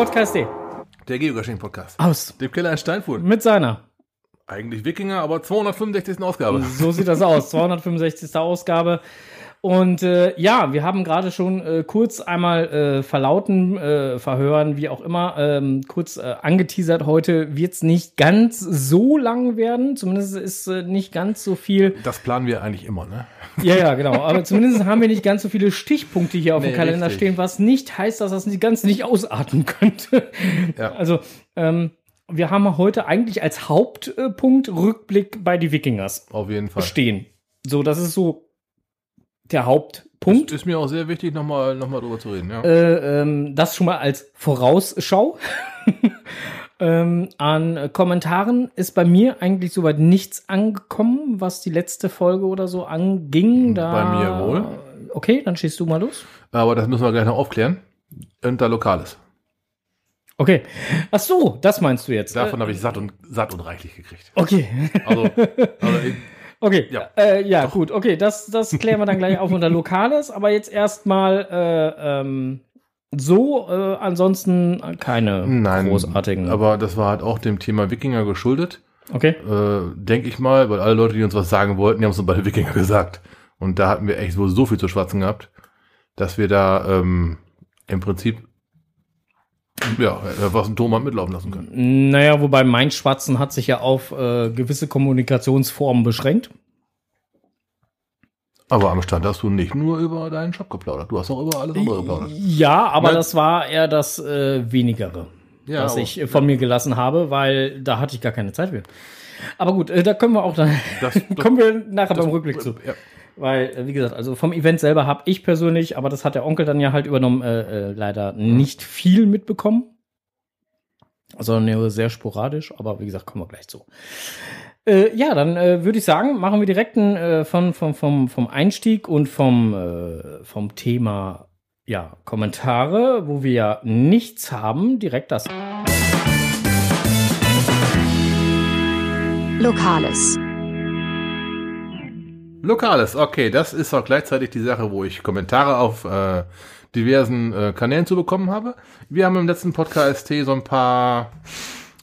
Podcast D. Der Geocaching-Podcast. Aus. Dem Keller in Steinfurt. Mit seiner. Eigentlich Wikinger, aber 265. Ausgabe. So sieht das aus. 265. Ausgabe. Und äh, ja, wir haben gerade schon äh, kurz einmal äh, verlauten, äh, verhören, wie auch immer, ähm, kurz äh, angeteasert. Heute wird's nicht ganz so lang werden. Zumindest ist äh, nicht ganz so viel. Das planen wir eigentlich immer, ne? Ja, ja, genau. Aber zumindest haben wir nicht ganz so viele Stichpunkte hier auf Nee, dem Kalender richtig. stehen, was nicht heißt, dass das die Ganze nicht ausarten könnte. Ja. Also, ähm, wir haben heute eigentlich als Hauptpunkt Rückblick bei die Wikingers Auf jeden Fall. stehen. So, das ist so der Hauptpunkt. Ist mir auch sehr wichtig, nochmal noch mal drüber zu reden, ja. Äh, ähm, das schon mal als Vorausschau. ähm, an Kommentaren ist bei mir eigentlich soweit nichts angekommen, was die letzte Folge oder so anging. Da, Bei mir wohl. Okay, dann schießt du mal los. Aber das müssen wir gleich noch aufklären. Unter Lokales. Okay. Ach so, das meinst du jetzt. Davon Äh, habe ich satt und, satt und reichlich gekriegt. okay. Also, also ich, Okay, Ja. äh, ja gut, okay, das, das klären wir dann gleich auf unter Lokales, aber jetzt erstmal äh, ähm, so, äh, ansonsten keine nein, großartigen. aber das war halt auch dem Thema Wikinger geschuldet. okay. Äh, Denke ich mal, weil alle Leute, die uns was sagen wollten, die haben es uns bei Wikinger gesagt. Und da hatten wir echt wohl so viel zu schwatzen gehabt, dass wir da ähm, im Prinzip ja, was ein Ton mal mitlaufen lassen können. Naja, wobei mein Schwatzen hat sich ja auf äh, gewisse Kommunikationsformen beschränkt. Aber am Stand hast du nicht nur über deinen Shop geplaudert, du hast auch über alles andere geplaudert. Ja, aber Ne? das war eher das äh, Wenigere, Ja, was ich von mir gelassen habe, weil da hatte ich gar keine Zeit für. Aber gut, äh, da können wir auch dann, Das, das, kommen wir nachher beim Rückblick zu. Ja. Weil, äh, wie gesagt, also vom Event selber habe ich persönlich, aber das hat der Onkel dann ja halt übernommen, äh, äh, leider nicht viel mitbekommen. Sondern nur sehr sporadisch, aber wie gesagt, kommen wir gleich zu. Äh, ja, dann äh, würde ich sagen, machen wir direkt ein, äh, von, vom, vom, vom Einstieg und vom, äh, vom Thema ja, Kommentare, wo wir ja nichts haben, direkt das. Lokales. Lokales, okay, das ist auch gleichzeitig die Sache, wo ich Kommentare auf äh, diversen äh, Kanälen zu bekommen habe. Wir haben im letzten Podcast so ein paar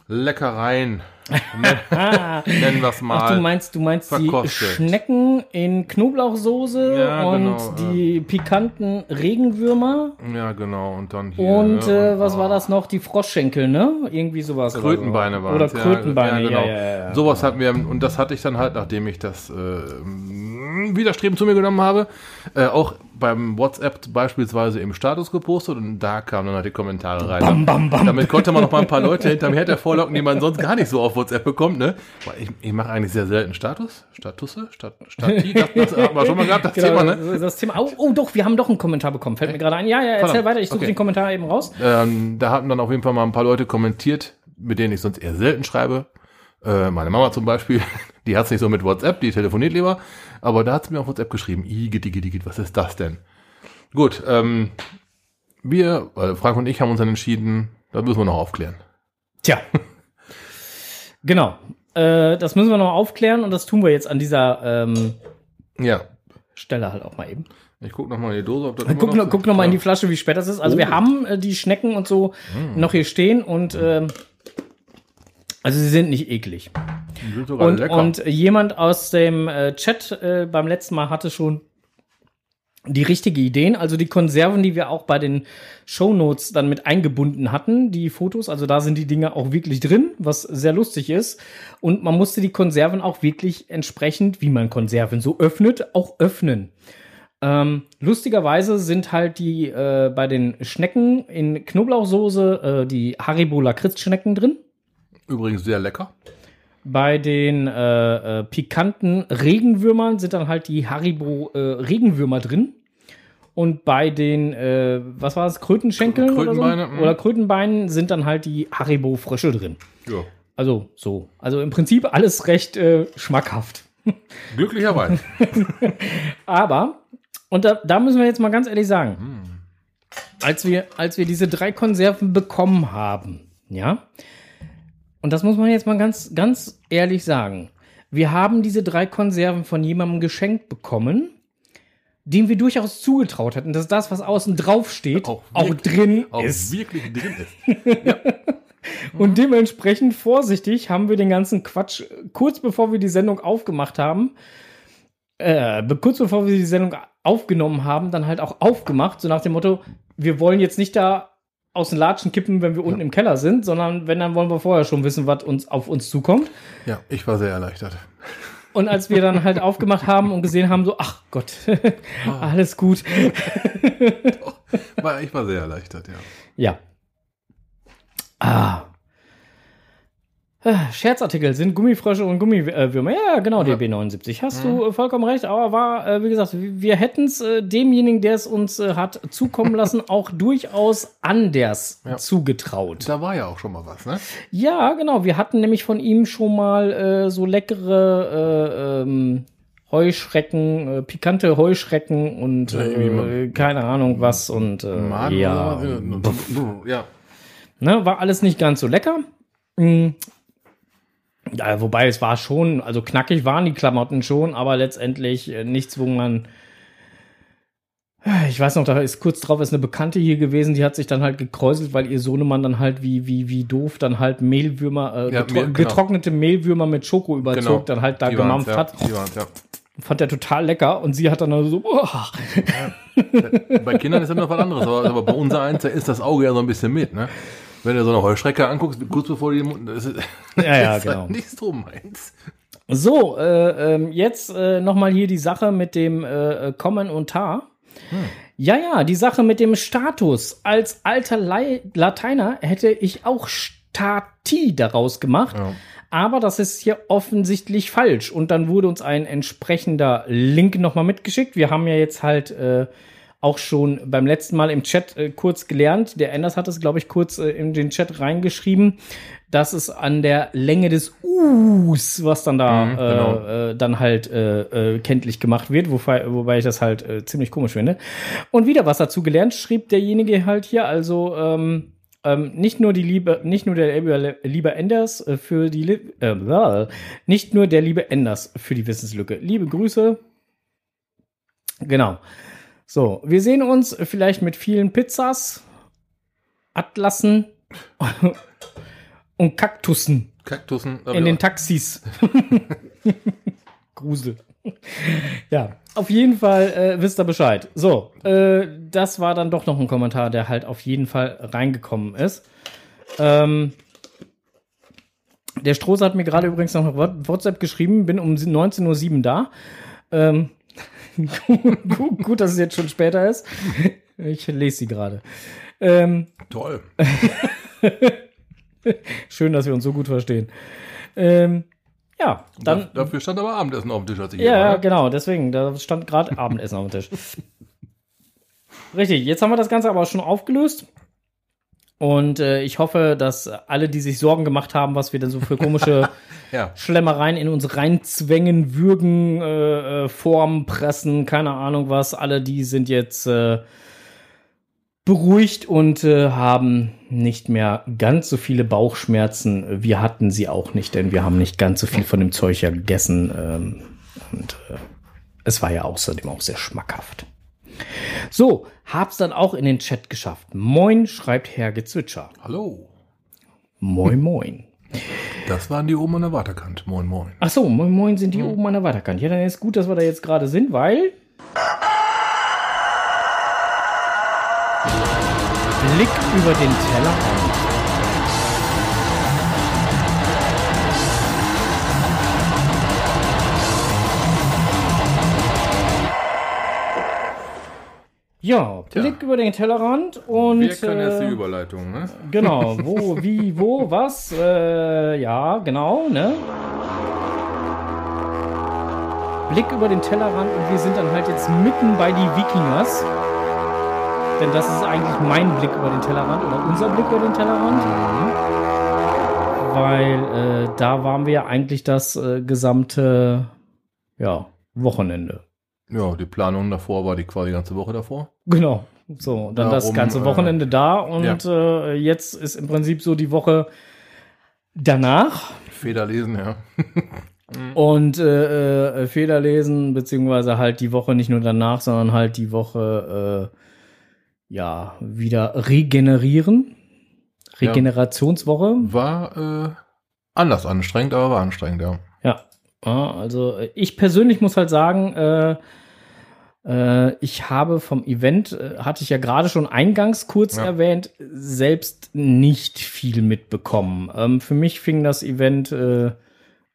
Leckereien, nennen wir es mal. Ach, du meinst, du meinst die. Schnecken in Knoblauchsoße Ja, und genau, die pikanten Regenwürmer ja, genau, und dann hier. und ne, äh, was oh, war das noch? Die Froschschenkel, ne? Irgendwie sowas. Krötenbeine waren Oder Krötenbeine, ja, genau. ja, ja, ja. Sowas hatten wir, und das hatte ich dann halt, nachdem ich das äh, widerstrebend zu mir genommen habe, äh, auch beim WhatsApp beispielsweise im Status gepostet und da kamen dann halt die Kommentare rein. Bam, bam, bam. Damit konnte man noch mal ein paar Leute hinter mir hervorlocken, die man sonst gar nicht so auf WhatsApp bekommt, ne? Ich, ich mache eigentlich sehr selten Status, Statusse, Stat, Stati, das, das haben wir schon mal gehabt, das Genau, Thema, ne? das- das Thema. Oh, oh, doch, wir haben doch einen Kommentar bekommen. Fällt mir gerade ein. Ja, ja, erzähl Verdammt. weiter. Ich suche Okay. den Kommentar eben raus. Ähm, da hatten dann auf jeden Fall mal ein paar Leute kommentiert, mit denen ich sonst eher selten schreibe. Äh, meine Mama zum Beispiel, die hat's nicht so mit WhatsApp, die telefoniert lieber. Aber da hat's mir auf WhatsApp geschrieben, Igit, Igit, Igit, was ist das denn? Gut, ähm, wir, äh, Frank und ich haben uns dann entschieden, das müssen wir noch aufklären. Tja. genau. Äh, das müssen wir noch aufklären und das tun wir jetzt an dieser ähm, Ja, Stelle halt auch mal eben. ich guck noch mal in die Dose, ob das Guck, noch, guck noch mal in die Flasche, wie spät das ist. Also wir Oh. haben äh, die Schnecken und so noch hier stehen und ähm, also sie sind nicht eklig. Und, lecker. und jemand aus dem äh, Chat äh, beim letzten Mal hatte schon die richtige Ideen, also die Konserven, die wir auch bei den Shownotes dann mit eingebunden hatten, die Fotos, also da sind die Dinge auch wirklich drin, was sehr lustig ist. Und man musste die Konserven auch wirklich entsprechend, wie man Konserven so öffnet, auch öffnen. Ähm, lustigerweise sind halt die äh, bei den Schnecken in Knoblauchsoße äh, die Haribo Lakritz-Schnecken drin. Übrigens sehr lecker. Bei den äh, äh, pikanten Regenwürmern sind dann halt die Haribo äh, Regenwürmer drin. Und bei den, äh, was war das, Krötenschenkeln Krötenbeine, oder, mhm. so? oder Krötenbeinen sind dann halt die Haribo Frösche drin. Ja. Also so. Also im Prinzip alles recht äh, schmackhaft. Glücklicherweise. Aber, und da, da müssen wir jetzt mal ganz ehrlich sagen, als, wir, als wir diese drei Konserven bekommen haben, ja, und das muss man jetzt mal ganz, ganz ehrlich sagen, wir haben diese drei Konserven von jemandem geschenkt bekommen, dem wir durchaus zugetraut hätten, dass das, was außen drauf steht, auch, Auch wirklich- drin Auch ist. wirklich drin ist. Und dementsprechend vorsichtig haben wir den ganzen Quatsch kurz bevor wir die Sendung aufgemacht haben, äh, kurz bevor wir die Sendung aufgenommen haben, dann halt auch aufgemacht, so nach dem Motto, wir wollen jetzt nicht da aus den Latschen kippen, wenn wir unten im Keller sind, sondern wenn, dann wollen wir vorher schon wissen, was uns auf uns zukommt. Ja, ich war sehr erleichtert. Und als wir dann halt aufgemacht haben und gesehen haben, so, ach Gott, alles gut. War, ich war sehr erleichtert, ja. Ja. Ah. Ah, Scherzartikel sind Gummifrösche und Gummiwürmer. Ja, genau, Ja. DB79. Hast du äh, vollkommen recht, aber war, äh, wie gesagt, wir hätten es äh, demjenigen, der es uns äh, hat zukommen lassen, auch durchaus anders Ja. zugetraut. Da war ja auch schon mal was, ne? Ja, genau. Wir hatten nämlich von ihm schon mal äh, so leckere äh, ähm, Heuschrecken, äh, pikante Heuschrecken und Ja, äh, keine Ahnung was und äh, Maden ja? Ja. ne, war alles nicht ganz so lecker. Ja, wobei es war schon, also knackig waren die Klamotten schon, aber letztendlich äh, nichts, wo man ich weiß noch, da ist kurz drauf ist eine Bekannte hier gewesen, die hat sich dann halt gekräuselt, weil ihr Sohnemann dann halt wie, wie, wie doof dann halt Mehlwürmer, äh, Ja, getro Mehl- genau. getrocknete Mehlwürmer mit Schoko überzog, Genau. dann halt da Die gemampft ja. hat. Die waren's, ja. Fand er total lecker und sie hat dann so, boah. Bei Kindern ist das noch was anderes, aber, aber bei unser eins, da ist das Auge ja so ein bisschen mit, ne? Wenn du so eine Heuschrecke anguckst, kurz bevor die Mund, das ist, Ja, ja, genau. halt nicht so meins. So, äh, ähm, jetzt äh, nochmal hier die Sache mit dem äh, äh, Kommentar. Ja, ja, die Sache mit dem Status. Als alter Lei Lateiner hätte ich auch Stati daraus gemacht. Ja. Aber das ist hier offensichtlich falsch. Und dann wurde uns ein entsprechender Link nochmal mitgeschickt. Wir haben ja jetzt halt äh, auch schon beim letzten Mal im Chat äh, kurz gelernt. Der Anders hat es, glaube ich, kurz äh, in den Chat reingeschrieben, dass es an der Länge des Us, was dann da Mhm, genau. äh, äh, dann halt äh, äh, kenntlich gemacht wird, wobei, wobei ich das halt äh, ziemlich komisch finde. Und wieder was dazu gelernt, schrieb derjenige halt hier, also ähm, ähm, nicht nur die Liebe, nicht nur der liebe, liebe Enders äh, für die, äh, nicht nur der liebe Enders für die Wissenslücke. Liebe Grüße. Genau. So, wir sehen uns vielleicht mit vielen Pizzas, Atlassen und Kaktussen Kaktussen. in den Taxis. Grusel. Ja, auf jeden Fall äh, wisst ihr Bescheid. So, äh, das war dann doch noch ein Kommentar, der halt auf jeden Fall reingekommen ist. Ähm, der Stroß hat mir gerade übrigens noch eine WhatsApp geschrieben, bin um 19.07 Uhr da. Ähm, gut, gut, dass es jetzt schon später ist. Ich lese sie gerade. Ähm, Toll. schön, dass wir uns so gut verstehen. Ähm, ja, dann Da- Dafür stand aber Abendessen auf dem Tisch, als ich Ja, hier war, ja, ne? genau, deswegen, da stand gerade Abendessen auf dem Tisch. Richtig, jetzt haben wir das Ganze aber schon aufgelöst. Und äh, ich hoffe, dass alle, die sich Sorgen gemacht haben, was wir denn so für komische Ja. Schlemmereien in uns reinzwängen, würgen, äh, äh, formen, pressen, keine Ahnung was, alle die sind jetzt äh, beruhigt und äh, haben nicht mehr ganz so viele Bauchschmerzen. Wir hatten sie auch nicht, denn wir haben nicht ganz so viel von dem Zeug ja gegessen. Ähm, und äh, es war ja außerdem auch sehr schmackhaft. So, hab's dann auch in den Chat geschafft. Moin, schreibt Herr Gezwitscher. Hallo. Moin, moin. Das waren die oben an der Wartekant. Moin, moin. Ach so, moin, moin sind die oben an der Weiterkant. Ja, dann ist gut, dass wir da jetzt gerade sind, weil. Blick über den Tellerrand. Ja, Tja. Blick über den Tellerrand und. Wir können jetzt die äh, Überleitung, ne? Genau, wo, wie, wo, was, äh, ja, genau, ne? Blick über den Tellerrand und wir sind dann halt jetzt mitten bei die Wikingers. Denn das ist eigentlich mein Blick über den Tellerrand oder unser Blick über den Tellerrand. Weil äh, da waren wir ja eigentlich das äh, gesamte ja, Wochenende. Ja, die Planung davor war die quasi die ganze Woche davor. Genau. So, dann das Darum, ganze äh, Wochenende da und äh, jetzt ist im Prinzip so die Woche danach. Feder lesen, ja. Und äh, äh, Fehler lesen, beziehungsweise halt die Woche nicht nur danach, sondern halt die Woche äh, ja wieder regenerieren. Ja. Regenerationswoche. War äh, anders anstrengend, aber war anstrengend, ja. Ja. Ja also äh, ich persönlich muss halt sagen, äh, äh, ich habe vom Event, äh, hatte ich ja gerade schon eingangs kurz Ja. erwähnt, selbst nicht viel mitbekommen. Ähm, für mich fing das Event äh,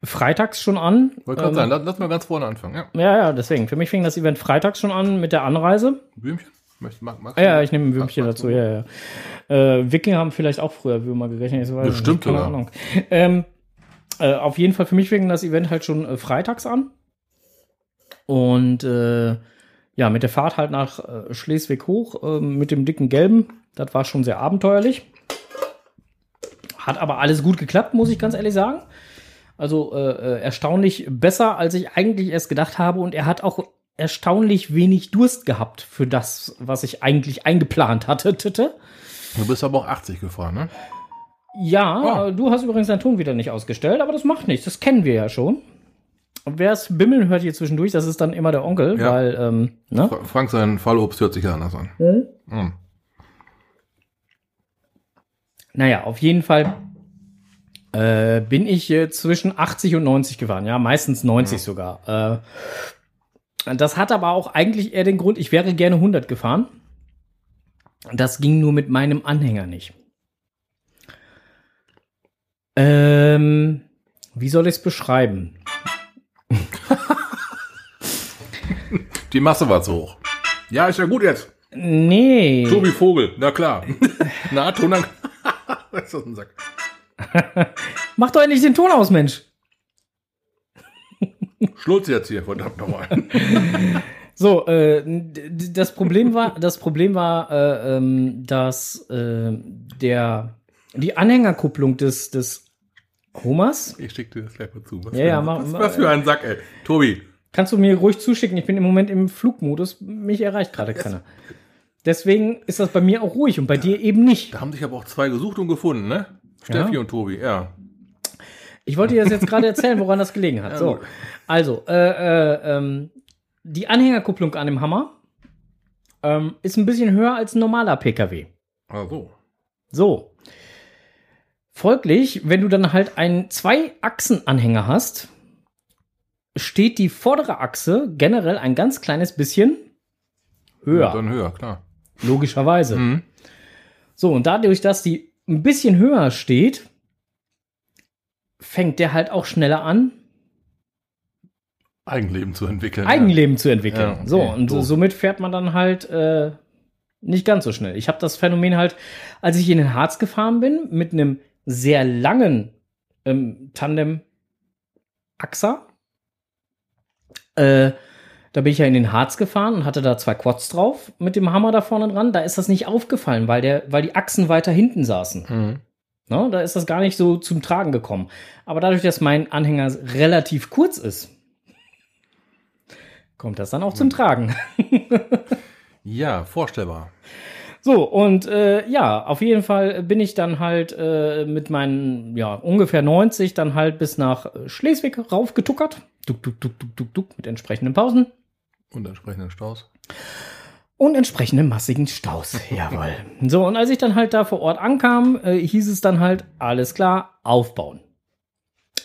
freitags schon an. Wollte gerade Ähm, sagen, lass, mal ganz vorne anfangen. Ja. Ja, ja, deswegen. Für mich fing das Event freitags schon an mit der Anreise. Würmchen? Möchtest, mag, du? ja, ich nehme ein Würmchen dazu, ja, ja. Äh, Wikinger haben vielleicht auch früher Würmer gerechnet. Ich weiß nicht, Bestimmt keine sogar. Ahnung. Ähm, äh, auf jeden Fall für mich fing das Event halt schon äh, freitags an. Und äh, ja, mit der Fahrt halt nach äh, Schleswig hoch, äh, mit dem dicken Gelben, das war schon sehr abenteuerlich. Hat aber alles gut geklappt, muss ich ganz ehrlich sagen. Also äh, äh, erstaunlich besser, als ich eigentlich erst gedacht habe. Und er hat auch erstaunlich wenig Durst gehabt für das, was ich eigentlich eingeplant hatte. Du bist aber auch 80 gefahren, ne? Ja, Oh. du hast übrigens deinen Ton wieder nicht ausgestellt, aber das macht nichts. Das kennen wir ja schon. Und wer es bimmeln hört hier zwischendurch, das ist dann immer der Onkel, Ja. weil, ähm, ne? Fra- Frank, sein Fallobst hört sich ja anders an. Mhm. Mhm. Naja, auf jeden Fall äh, bin ich äh, zwischen 80 und 90 gefahren, ja, meistens 90 sogar. Äh, das hat aber auch eigentlich eher den Grund, ich wäre gerne 100 gefahren. Das ging nur mit meinem Anhänger nicht. Ähm, wie soll ich es beschreiben? Die Masse war zu hoch. Ja, ist ja gut jetzt. Nee. Tobi Vogel, na klar. na, Tonan. Was ist das ein Sack? Mach doch endlich den Ton aus, Mensch. Schlurz jetzt hier, verdammt nochmal. So, äh, das Problem war, das Problem war, äh, ähm, dass äh, der die Anhängerkupplung des des Homers. Ich schicke dir das gleich mal zu. Was, Ja, für, ja, ein- mach- was, was für ein Sack, ey. Tobi, Kannst du mir ruhig zuschicken? Ich bin im Moment im Flugmodus. Mich erreicht gerade keiner. Deswegen ist das bei mir auch ruhig und bei dir eben nicht. da haben sich aber auch zwei gesucht und gefunden, ne? Steffi Ja. und Tobi, ja. Ich wollte dir das jetzt gerade erzählen, woran das gelegen hat. Ja, So, gut. also äh, äh, ähm, die Anhängerkupplung an dem Hammer ähm, ist ein bisschen höher als ein normaler PKW. Ah, so. So. Folglich, wenn du dann halt einen Zwei-Achsen-Anhänger hast, steht die vordere Achse generell ein ganz kleines bisschen höher. Ja, dann höher, klar. logischerweise. Mhm. So, und dadurch, dass die ein bisschen höher steht, fängt der halt auch schneller an, Eigenleben zu entwickeln. Eigenleben zu entwickeln. Ja, okay, so, und doof. somit fährt man dann halt äh, nicht ganz so schnell. Ich habe das Phänomen halt, als ich in den Harz gefahren bin, mit einem sehr langen ähm, Tandem-Achser. Äh, da bin ich ja in den Harz gefahren und hatte da zwei Quads drauf mit dem Hammer da vorne dran. Da ist das nicht aufgefallen, weil, der, weil die Achsen weiter hinten saßen. Mhm. Ne, da ist das gar nicht so zum Tragen gekommen. Aber dadurch, dass mein Anhänger relativ kurz ist, kommt das dann auch zum Tragen. ja, vorstellbar. So, und äh, ja, auf jeden Fall bin ich dann halt äh, mit meinen, ja, ungefähr 90 dann halt bis nach Schleswig raufgetuckert. Duck, duck, duck, duck, duck, duck, mit entsprechenden Pausen Und entsprechenden Staus. und entsprechenden massigen Staus. Jawohl. So, und als ich dann halt da vor Ort ankam, äh, hieß es dann halt, alles klar, aufbauen.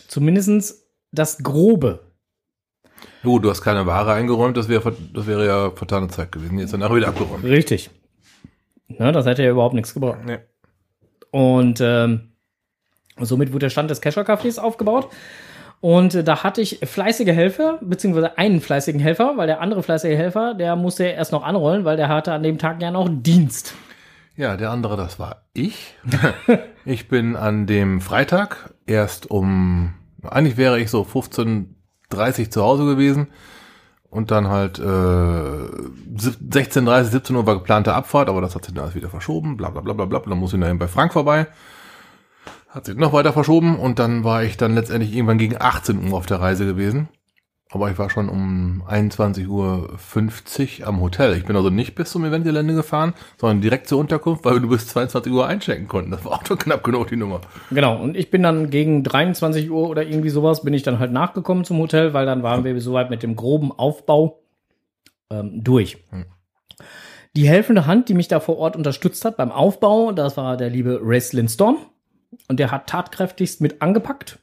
Zumindestens das Grobe. Gut, du hast keine Ware eingeräumt, das wäre das wäre ja vertane Zeit gewesen. Jetzt danach wieder abgeräumt. Richtig. Ne, das hätte ja überhaupt nichts gebracht. Nee. Und ähm, somit wurde der Stand des Kescher Cafés aufgebaut. Und äh, da hatte ich fleißige Helfer, beziehungsweise einen fleißigen Helfer, weil der andere fleißige Helfer, der musste ja erst noch anrollen, weil der hatte an dem Tag ja noch Dienst. Ja, der andere, das war ich. ich bin an dem Freitag erst um, eigentlich wäre ich so 15.30 zu Hause gewesen. Und dann halt äh, 16.30, 17 Uhr war geplante Abfahrt, aber das hat sich dann alles wieder verschoben, bla bla bla bla bla. Dann muss ich dann bei Frank vorbei. Hat sich noch weiter verschoben und dann war ich dann letztendlich irgendwann gegen 18 Uhr auf der Reise gewesen. Aber ich war schon um 21.50 Uhr am Hotel. Ich bin also nicht bis zum Eventgelände gefahren, sondern direkt zur Unterkunft, weil wir bis 22 Uhr einchecken konnten. Das war auch schon knapp genug, die Nummer. Genau, und ich bin dann gegen 23 Uhr oder irgendwie sowas, bin ich dann halt nachgekommen zum Hotel, weil dann waren wir soweit mit dem groben Aufbau ähm, durch. Hm. Die helfende Hand, die mich da vor Ort unterstützt hat beim Aufbau, das war der liebe Race Storm. Und der hat tatkräftigst mit angepackt.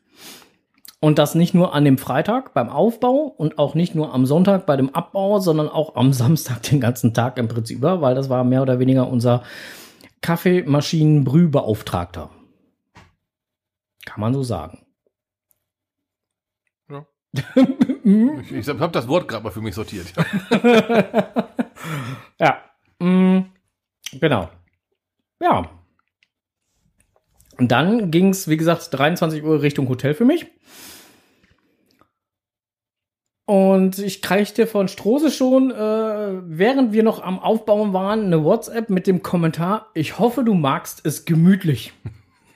Und das nicht nur an dem Freitag beim Aufbau und auch nicht nur am Sonntag bei dem Abbau, sondern auch am Samstag den ganzen Tag im Prinzip über, weil das war mehr oder weniger unser Kaffeemaschinenbrühbeauftragter. Kann man so sagen. Ja. ich ich habe das Wort gerade mal für mich sortiert. ja. Mm, genau. Ja. Und dann ging es, wie gesagt, 23 Uhr Richtung Hotel für mich. Und ich kriegte von Strose schon, äh, während wir noch am Aufbauen waren, eine WhatsApp mit dem Kommentar, ich hoffe, du magst es gemütlich.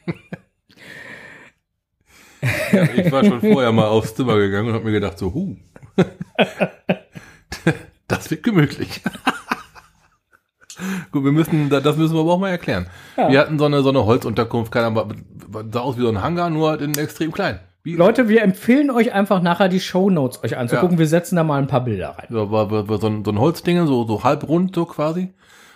ja, ich war schon vorher mal aufs Zimmer gegangen und habe mir gedacht, so, huh, das wird gemütlich. Gut, wir müssen, das müssen wir aber auch mal erklären. Ja. Wir hatten so eine, so eine Holzunterkunft, keine Ahnung, sah aus wie so ein Hangar, nur halt in extrem klein. Wie Leute, wir empfehlen euch einfach nachher die Show Notes euch anzugucken. Ja. Wir setzen da mal ein paar Bilder rein. Ja, war, war, war so, ein, so ein Holzding, so, so halb rund so quasi.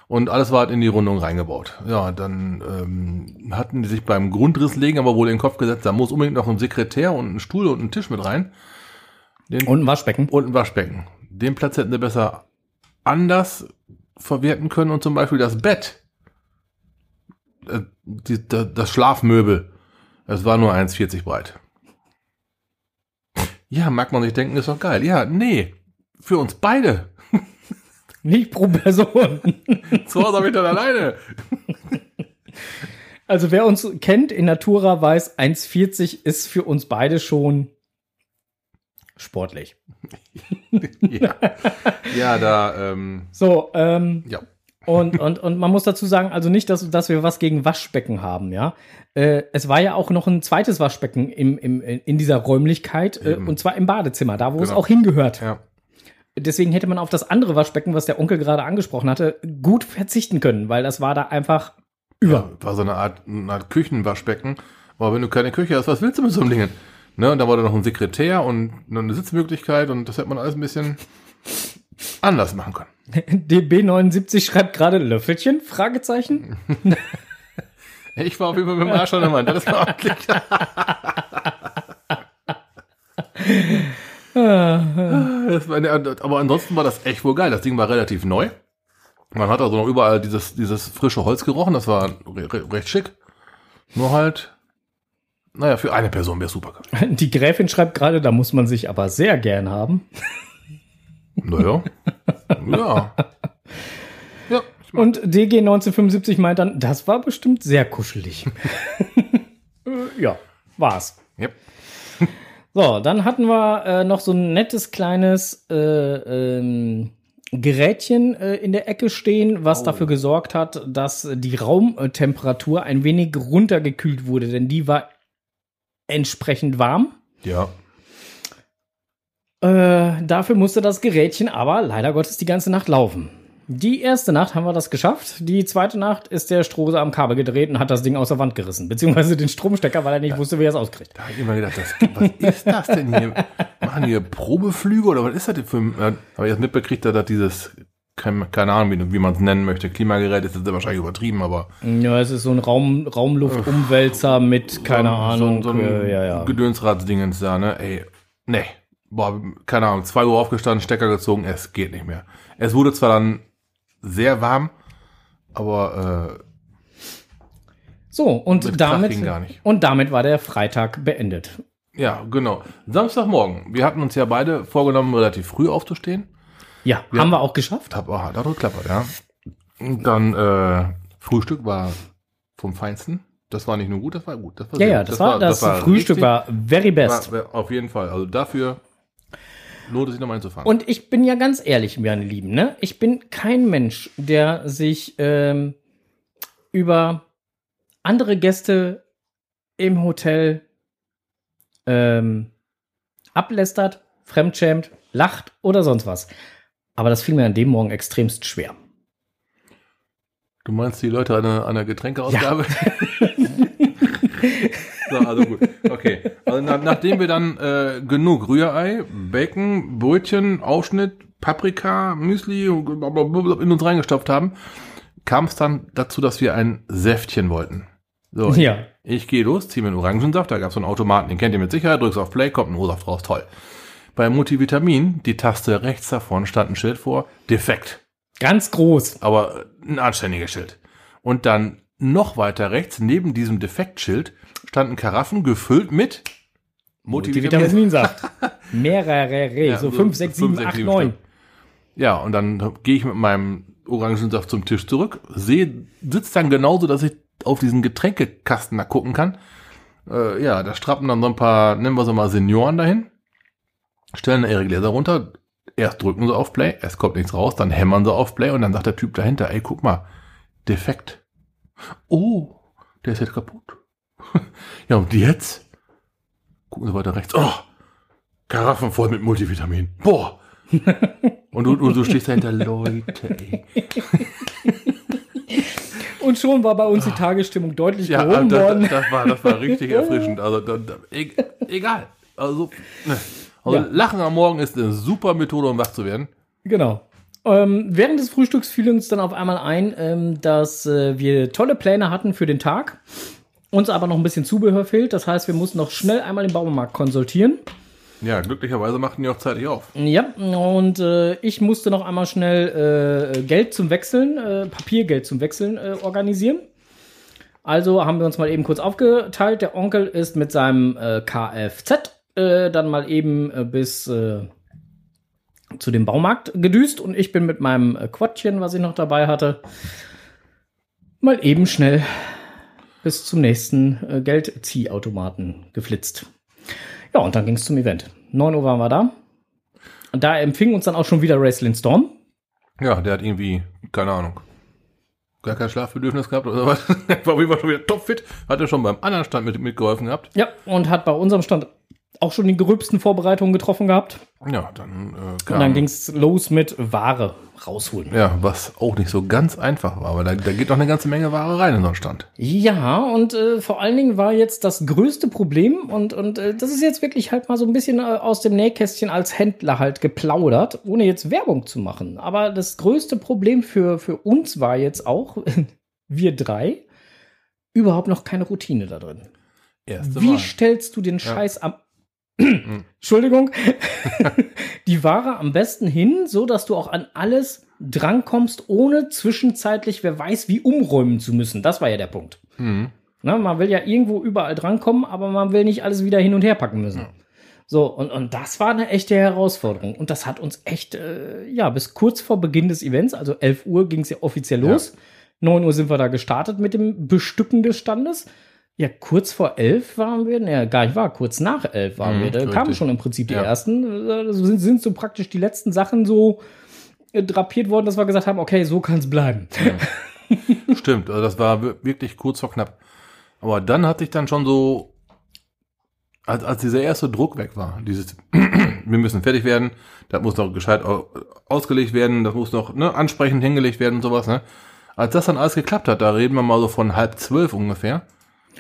Und alles war halt in die Rundung reingebaut. Ja, dann ähm, hatten die sich beim Grundriss legen aber wohl in den Kopf gesetzt, da muss unbedingt noch ein Sekretär und ein Stuhl und ein Tisch mit rein. Den, und ein Waschbecken. Und ein Waschbecken. Den Platz hätten sie besser anders verwerten können und zum Beispiel das Bett, äh, die, das Schlafmöbel, es war nur 1,40 breit. Ja, mag man sich denken, ist doch geil. Ja, nee, für uns beide. Nicht pro Person. Zu Hause habe ich dann alleine. Also wer uns kennt in Natura weiß, 1,40 ist für uns beide schon sportlich. ja. ja, da. Ähm, so, ähm, ja. und, und, und man muss dazu sagen, also nicht, dass, dass wir was gegen Waschbecken haben, ja. Äh, es war ja auch noch ein zweites Waschbecken im, im, in dieser Räumlichkeit, äh, und zwar im Badezimmer, da wo genau. es auch hingehört. Ja. Deswegen hätte man auf das andere Waschbecken, was der Onkel gerade angesprochen hatte, gut verzichten können, weil das war da einfach über. Ja, war so eine Art, eine Art Küchenwaschbecken. Aber wenn du keine Küche hast, was willst du mit so einem Ding? Ne, und da war da noch ein Sekretär und eine Sitzmöglichkeit und das hätte man alles ein bisschen anders machen können. DB79 schreibt gerade Löffelchen? Fragezeichen. ich war auf jeden Fall mit dem Arsch an der Wand. Das war das war eine, aber ansonsten war das echt wohl geil. Das Ding war relativ neu. Man hat also noch überall dieses, dieses frische Holz gerochen. Das war re recht schick. Nur halt naja, für eine Person wäre super. Die Gräfin schreibt gerade, da muss man sich aber sehr gern haben. Naja. ja. Ja. Und DG 1975 meint dann, das war bestimmt sehr kuschelig. ja, war's. Yep. So, dann hatten wir äh, noch so ein nettes kleines äh, ähm, Gerätchen äh, in der Ecke stehen, was oh. dafür gesorgt hat, dass die Raumtemperatur ein wenig runtergekühlt wurde, denn die war entsprechend warm. Ja. Äh, dafür musste das Gerätchen aber leider Gottes die ganze Nacht laufen. Die erste Nacht haben wir das geschafft. Die zweite Nacht ist der Strose am Kabel gedreht und hat das Ding aus der Wand gerissen. Beziehungsweise den Stromstecker, weil er nicht ja. wusste, wie er es auskriegt. Da habe ich immer gedacht, das, was ist das denn hier? Machen hier Probeflüge oder was ist das denn für ein... Äh, habe ich jetzt mitbekriegt, dass dieses keine, keine Ahnung, wie, wie man es nennen möchte. Klimagerät ist jetzt wahrscheinlich übertrieben, aber. Ja, es ist so ein Raum, Raumluftumwälzer mit, keine so, Ahnung. So, so ein äh, ja, ja. Gedönsratsdingens da, ne? Ey, nee. Boah, keine Ahnung, zwei Uhr aufgestanden, Stecker gezogen, es geht nicht mehr. Es wurde zwar dann sehr warm, aber äh, so und damit und damit war der Freitag beendet. Ja, genau. Samstagmorgen. Wir hatten uns ja beide vorgenommen, relativ früh aufzustehen. Ja, ja, haben wir auch geschafft. Hab, oh, hat auch geklappert, ja. Und dann äh, Frühstück war vom Feinsten. Das war nicht nur gut, das war gut. Das war ja, ja, das, das, war, das, das war Frühstück richtig, war very best. War, auf jeden Fall. Also dafür lohnt es sich nochmal einzufangen. Und ich bin ja ganz ehrlich, meine Lieben, ne? Ich bin kein Mensch, der sich ähm, über andere Gäste im Hotel ähm, ablästert fremdschämt, lacht oder sonst was. Aber das fiel mir an dem Morgen extremst schwer. Du meinst die Leute an der Getränkeausgabe? Ja. so, also gut. Okay. Also nach, nachdem wir dann äh, genug Rührei, Bacon, Brötchen, Aufschnitt, Paprika, Müsli in uns reingestopft haben, kam es dann dazu, dass wir ein Säftchen wollten. So, ja. ich gehe los, ziehe mir einen Orangensaft, da gab es so einen Automaten, den kennt ihr mit Sicherheit, drückst auf Play, kommt ein O-Saft raus, toll. Bei Multivitamin, die Taste rechts davon stand ein Schild vor, defekt. Ganz groß. Aber ein anständiges Schild. Und dann noch weiter rechts, neben diesem Defektschild, standen Karaffen gefüllt mit Multivitaminsaft. Mehrere, ja, so 5, 6, 7, 8, 9. Ja, und dann gehe ich mit meinem Orangensaft zum Tisch zurück, sehe, sitzt dann genauso, dass ich auf diesen Getränkekasten da gucken kann. Äh, ja, da strappen dann so ein paar, nennen wir sie mal Senioren dahin, stellen ihre Gläser runter, erst drücken sie auf Play, es kommt nichts raus, dann hämmern sie auf Play und dann sagt der Typ dahinter, ey, guck mal, defekt. Oh, der ist jetzt kaputt. ja, und jetzt? Gucken sie weiter rechts. Oh, Karaffen voll mit Multivitamin. Boah. und, du, du stehst dahinter, Leute, ey. Und schon war bei uns die Tagesstimmung deutlich ja, gehoben das, worden. Das war, das war richtig erfrischend. Also da, egal. Also, ne. Also ja. Lachen am Morgen ist eine super Methode, um wach zu werden. Genau. Ähm, während des Frühstücks fiel uns dann auf einmal ein, ähm, dass äh, wir tolle Pläne hatten für den Tag. Uns aber noch ein bisschen Zubehör fehlt. Das heißt, wir mussten noch schnell einmal den Baumarkt konsultieren. Ja, glücklicherweise machten die auch zeitig auf. Ja, und äh, ich musste noch einmal schnell äh, Geld zum Wechseln, äh, Papiergeld zum Wechseln äh, organisieren. Also haben wir uns mal eben kurz aufgeteilt. Der Onkel ist mit seinem äh, Kfz äh, dann mal eben bis zu dem Baumarkt gedüst und ich bin mit meinem Quadchen, was ich noch dabei hatte, mal eben schnell bis zum nächsten Geldziehautomaten geflitzt. Ja, und dann ging es zum Event. 9 Uhr waren wir da. Und da empfing uns dann auch schon wieder Wrestling Storm. Ja, der hat irgendwie, keine Ahnung, gar kein Schlafbedürfnis gehabt oder was. war auf jeden Fall schon wieder topfit. Hat er schon beim anderen Stand mit, mitgeholfen gehabt. Ja, und hat bei unserem Stand auch schon die gröbsten Vorbereitungen getroffen gehabt. Ja, dann äh, kam, Und dann ging es los mit Ware rausholen. Ja, was auch nicht so ganz einfach war, aber da, da geht doch eine ganze Menge Ware rein in so einen Stand. Ja, und äh, vor allen Dingen war jetzt das größte Problem und, und äh, das ist jetzt wirklich halt mal so ein bisschen äh, aus dem Nähkästchen als Händler halt geplaudert, ohne jetzt Werbung zu machen. Aber das größte Problem für, für uns war jetzt auch, wir drei, überhaupt noch keine Routine da drin. Erste Wie Mal. stellst du den Scheiß ja. am Entschuldigung, die Ware am besten hin, so dass du auch an alles drankommst, ohne zwischenzeitlich, wer weiß, wie umräumen zu müssen. Das war ja der Punkt. Mhm. Na, man will ja irgendwo überall drankommen, aber man will nicht alles wieder hin und her packen müssen. Mhm. So, und, und das war eine echte Herausforderung. Und das hat uns echt, äh, ja, bis kurz vor Beginn des Events, also 11 Uhr ging es ja offiziell los. Ja. 9 Uhr sind wir da gestartet mit dem Bestücken des Standes. Ja, kurz vor elf waren wir, ne, gar nicht wahr, kurz nach elf waren mhm, wir. Da richtig. kamen schon im Prinzip die ja. ersten. Das sind, sind so praktisch die letzten Sachen so äh, drapiert worden, dass wir gesagt haben, okay, so kann es bleiben. Ja. Stimmt, also das war wirklich kurz vor knapp. Aber dann hatte ich dann schon so, als, als dieser erste Druck weg war, dieses, wir müssen fertig werden, das muss noch gescheit ausgelegt werden, das muss noch ne, ansprechend hingelegt werden und sowas. Ne? Als das dann alles geklappt hat, da reden wir mal so von halb zwölf ungefähr,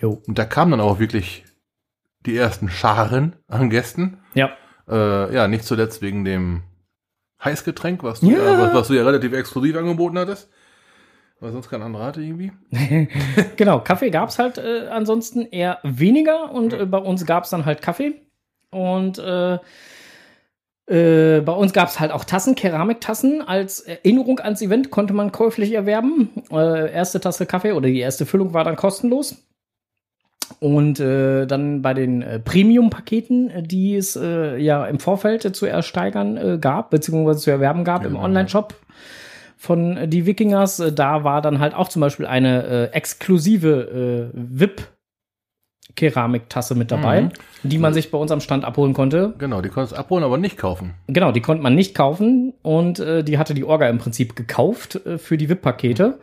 Jo. Und da kamen dann auch wirklich die ersten Scharen an Gästen. Ja. Äh, ja, nicht zuletzt wegen dem Heißgetränk, was du ja, ja was, was, du ja relativ exklusiv angeboten hattest. Weil sonst kein anderer hatte irgendwie. genau, Kaffee gab's halt äh, ansonsten eher weniger und äh, bei uns gab's dann halt Kaffee. Und äh, äh, bei uns gab es halt auch Tassen, Keramiktassen. Als Erinnerung ans Event konnte man käuflich erwerben. Äh, erste Tasse Kaffee oder die erste Füllung war dann kostenlos. Und äh, dann bei den äh, Premium-Paketen, äh, die es äh, ja im Vorfeld zu ersteigern äh, gab, beziehungsweise zu erwerben gab genau. im Online-Shop von äh, die Wikingers, da war dann halt auch zum Beispiel eine exklusive VIP Keramiktasse mit dabei, Mhm. die man sich bei uns am Stand abholen konnte. Genau, die konntest du abholen, aber nicht kaufen. Genau, die konnte man nicht kaufen und äh, die hatte die Orga im Prinzip gekauft äh, für die VIP-Pakete.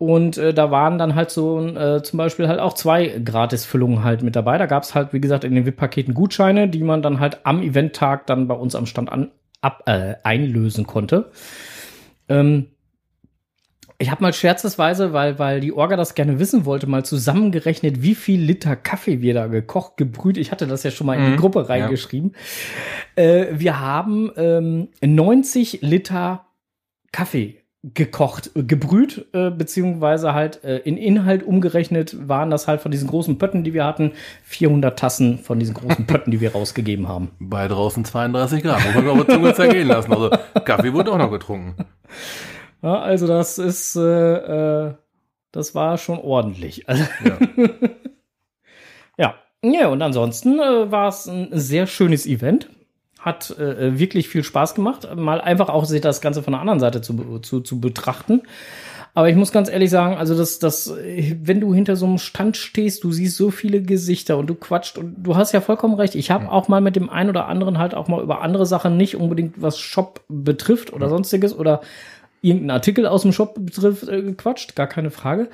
Und äh, da waren dann halt so äh, zum Beispiel halt auch zwei Gratisfüllungen halt mit dabei. Da gab es halt, wie gesagt, in den VIP-Paketen Gutscheine, die man dann halt am Eventtag dann bei uns am Stand an, ab, äh, einlösen konnte. Ähm, ich habe mal scherzesweise, weil, weil die Orga das gerne wissen wollte, mal zusammengerechnet, wie viel Liter Kaffee wir da gekocht, gebrüht. Ich hatte das ja schon mal in die Mhm, Gruppe reingeschrieben. Äh, wir haben ähm, 90 Liter Kaffee gekocht, äh, gebrüht, äh, beziehungsweise halt äh, in Inhalt umgerechnet waren das halt von diesen großen Pötten, die wir hatten, 400 Tassen von diesen großen Pötten, die wir rausgegeben haben. Bei draußen 32 Grad. Muss man auf der Zunge zergehen lassen. Also Kaffee wurde auch noch getrunken. Ja, also das ist, äh, äh, das war schon ordentlich. Also, Ja. ja. Ja, und ansonsten äh, war es ein sehr schönes Event. Hat äh, wirklich viel Spaß gemacht, mal einfach auch sich das Ganze von der anderen Seite zu, zu, zu betrachten. Aber ich muss ganz ehrlich sagen, also das, das, äh, wenn du hinter so einem Stand stehst, du siehst so viele Gesichter und du quatscht und du hast ja vollkommen recht. Ich habe auch mal mit dem einen oder anderen halt auch mal über andere Sachen, nicht unbedingt was Shop betrifft oder sonstiges oder irgendeinen Artikel aus dem Shop betrifft, äh, gequatscht, gar keine Frage.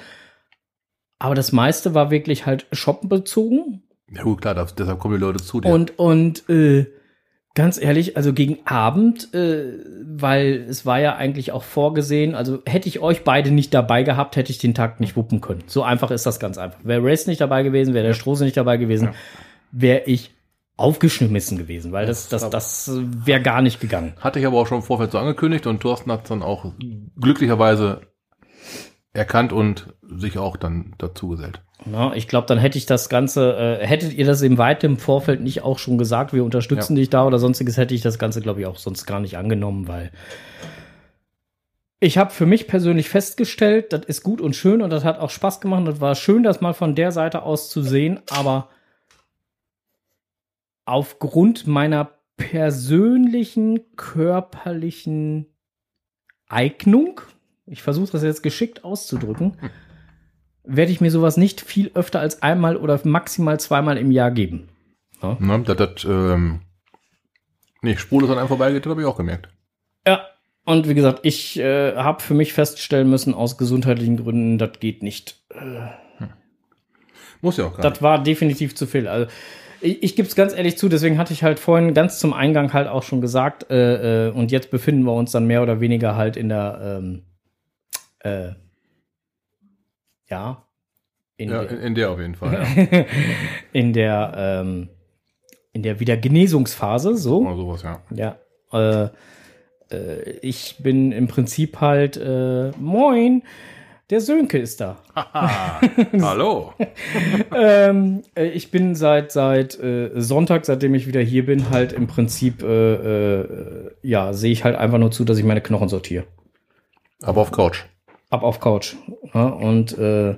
Aber das meiste war wirklich halt shopbezogen. Ja gut, klar, deshalb kommen die Leute zu dir. Und, und äh, ganz ehrlich, also gegen Abend, äh, weil es war ja eigentlich auch vorgesehen, also hätte ich euch beide nicht dabei gehabt, hätte ich den Tag nicht wuppen können. So einfach ist das ganz einfach. Wäre Race nicht dabei gewesen, wäre der Strose nicht dabei gewesen, wäre ich aufgeschmissen gewesen, weil das, das, das wäre gar nicht gegangen. Hatte ich aber auch schon im Vorfeld so angekündigt und Thorsten hat dann auch glücklicherweise erkannt und sich auch dann dazu gesellt. Ja, ich glaube, dann hätte ich das Ganze, äh, hättet ihr das im weit im Vorfeld nicht auch schon gesagt, wir unterstützen Ja. dich da oder sonstiges, hätte ich das Ganze, glaube ich, auch sonst gar nicht angenommen, weil ich habe für mich persönlich festgestellt, das ist gut und schön und das hat auch Spaß gemacht. Das war schön, das mal von der Seite aus zu sehen, aber aufgrund meiner persönlichen körperlichen Eignung, ich versuche das jetzt geschickt auszudrücken, werde ich mir sowas nicht viel öfter als einmal oder maximal zweimal im Jahr geben. Ne, das, das, ähm, nicht spurlos an einem vorbeigeht, das habe ich auch gemerkt. Ja, und wie gesagt, ich äh, habe für mich feststellen müssen, aus gesundheitlichen Gründen, das geht nicht. Muss ja auch gar Das war definitiv zu viel. Also ich, ich gebe es ganz ehrlich zu, deswegen hatte ich halt vorhin ganz zum Eingang halt auch schon gesagt, äh, äh, und jetzt befinden wir uns dann mehr oder weniger halt in der, ähm, äh, ja, in Ja, der, in, der auf jeden Fall. Ja. in der, ähm, in der Wiedergenesungsphase, so. Oder sowas, ja. Ja. Äh, äh, ich bin im Prinzip halt, äh, moin, der Sönke ist da. Hallo. ähm, äh, ich bin seit, seit äh, Sonntag, seitdem ich wieder hier bin, halt im Prinzip, äh, ja, sehe ich halt einfach nur zu, dass ich meine Knochen sortiere. Aber auf Couch. Ab auf Couch. Ja, und äh,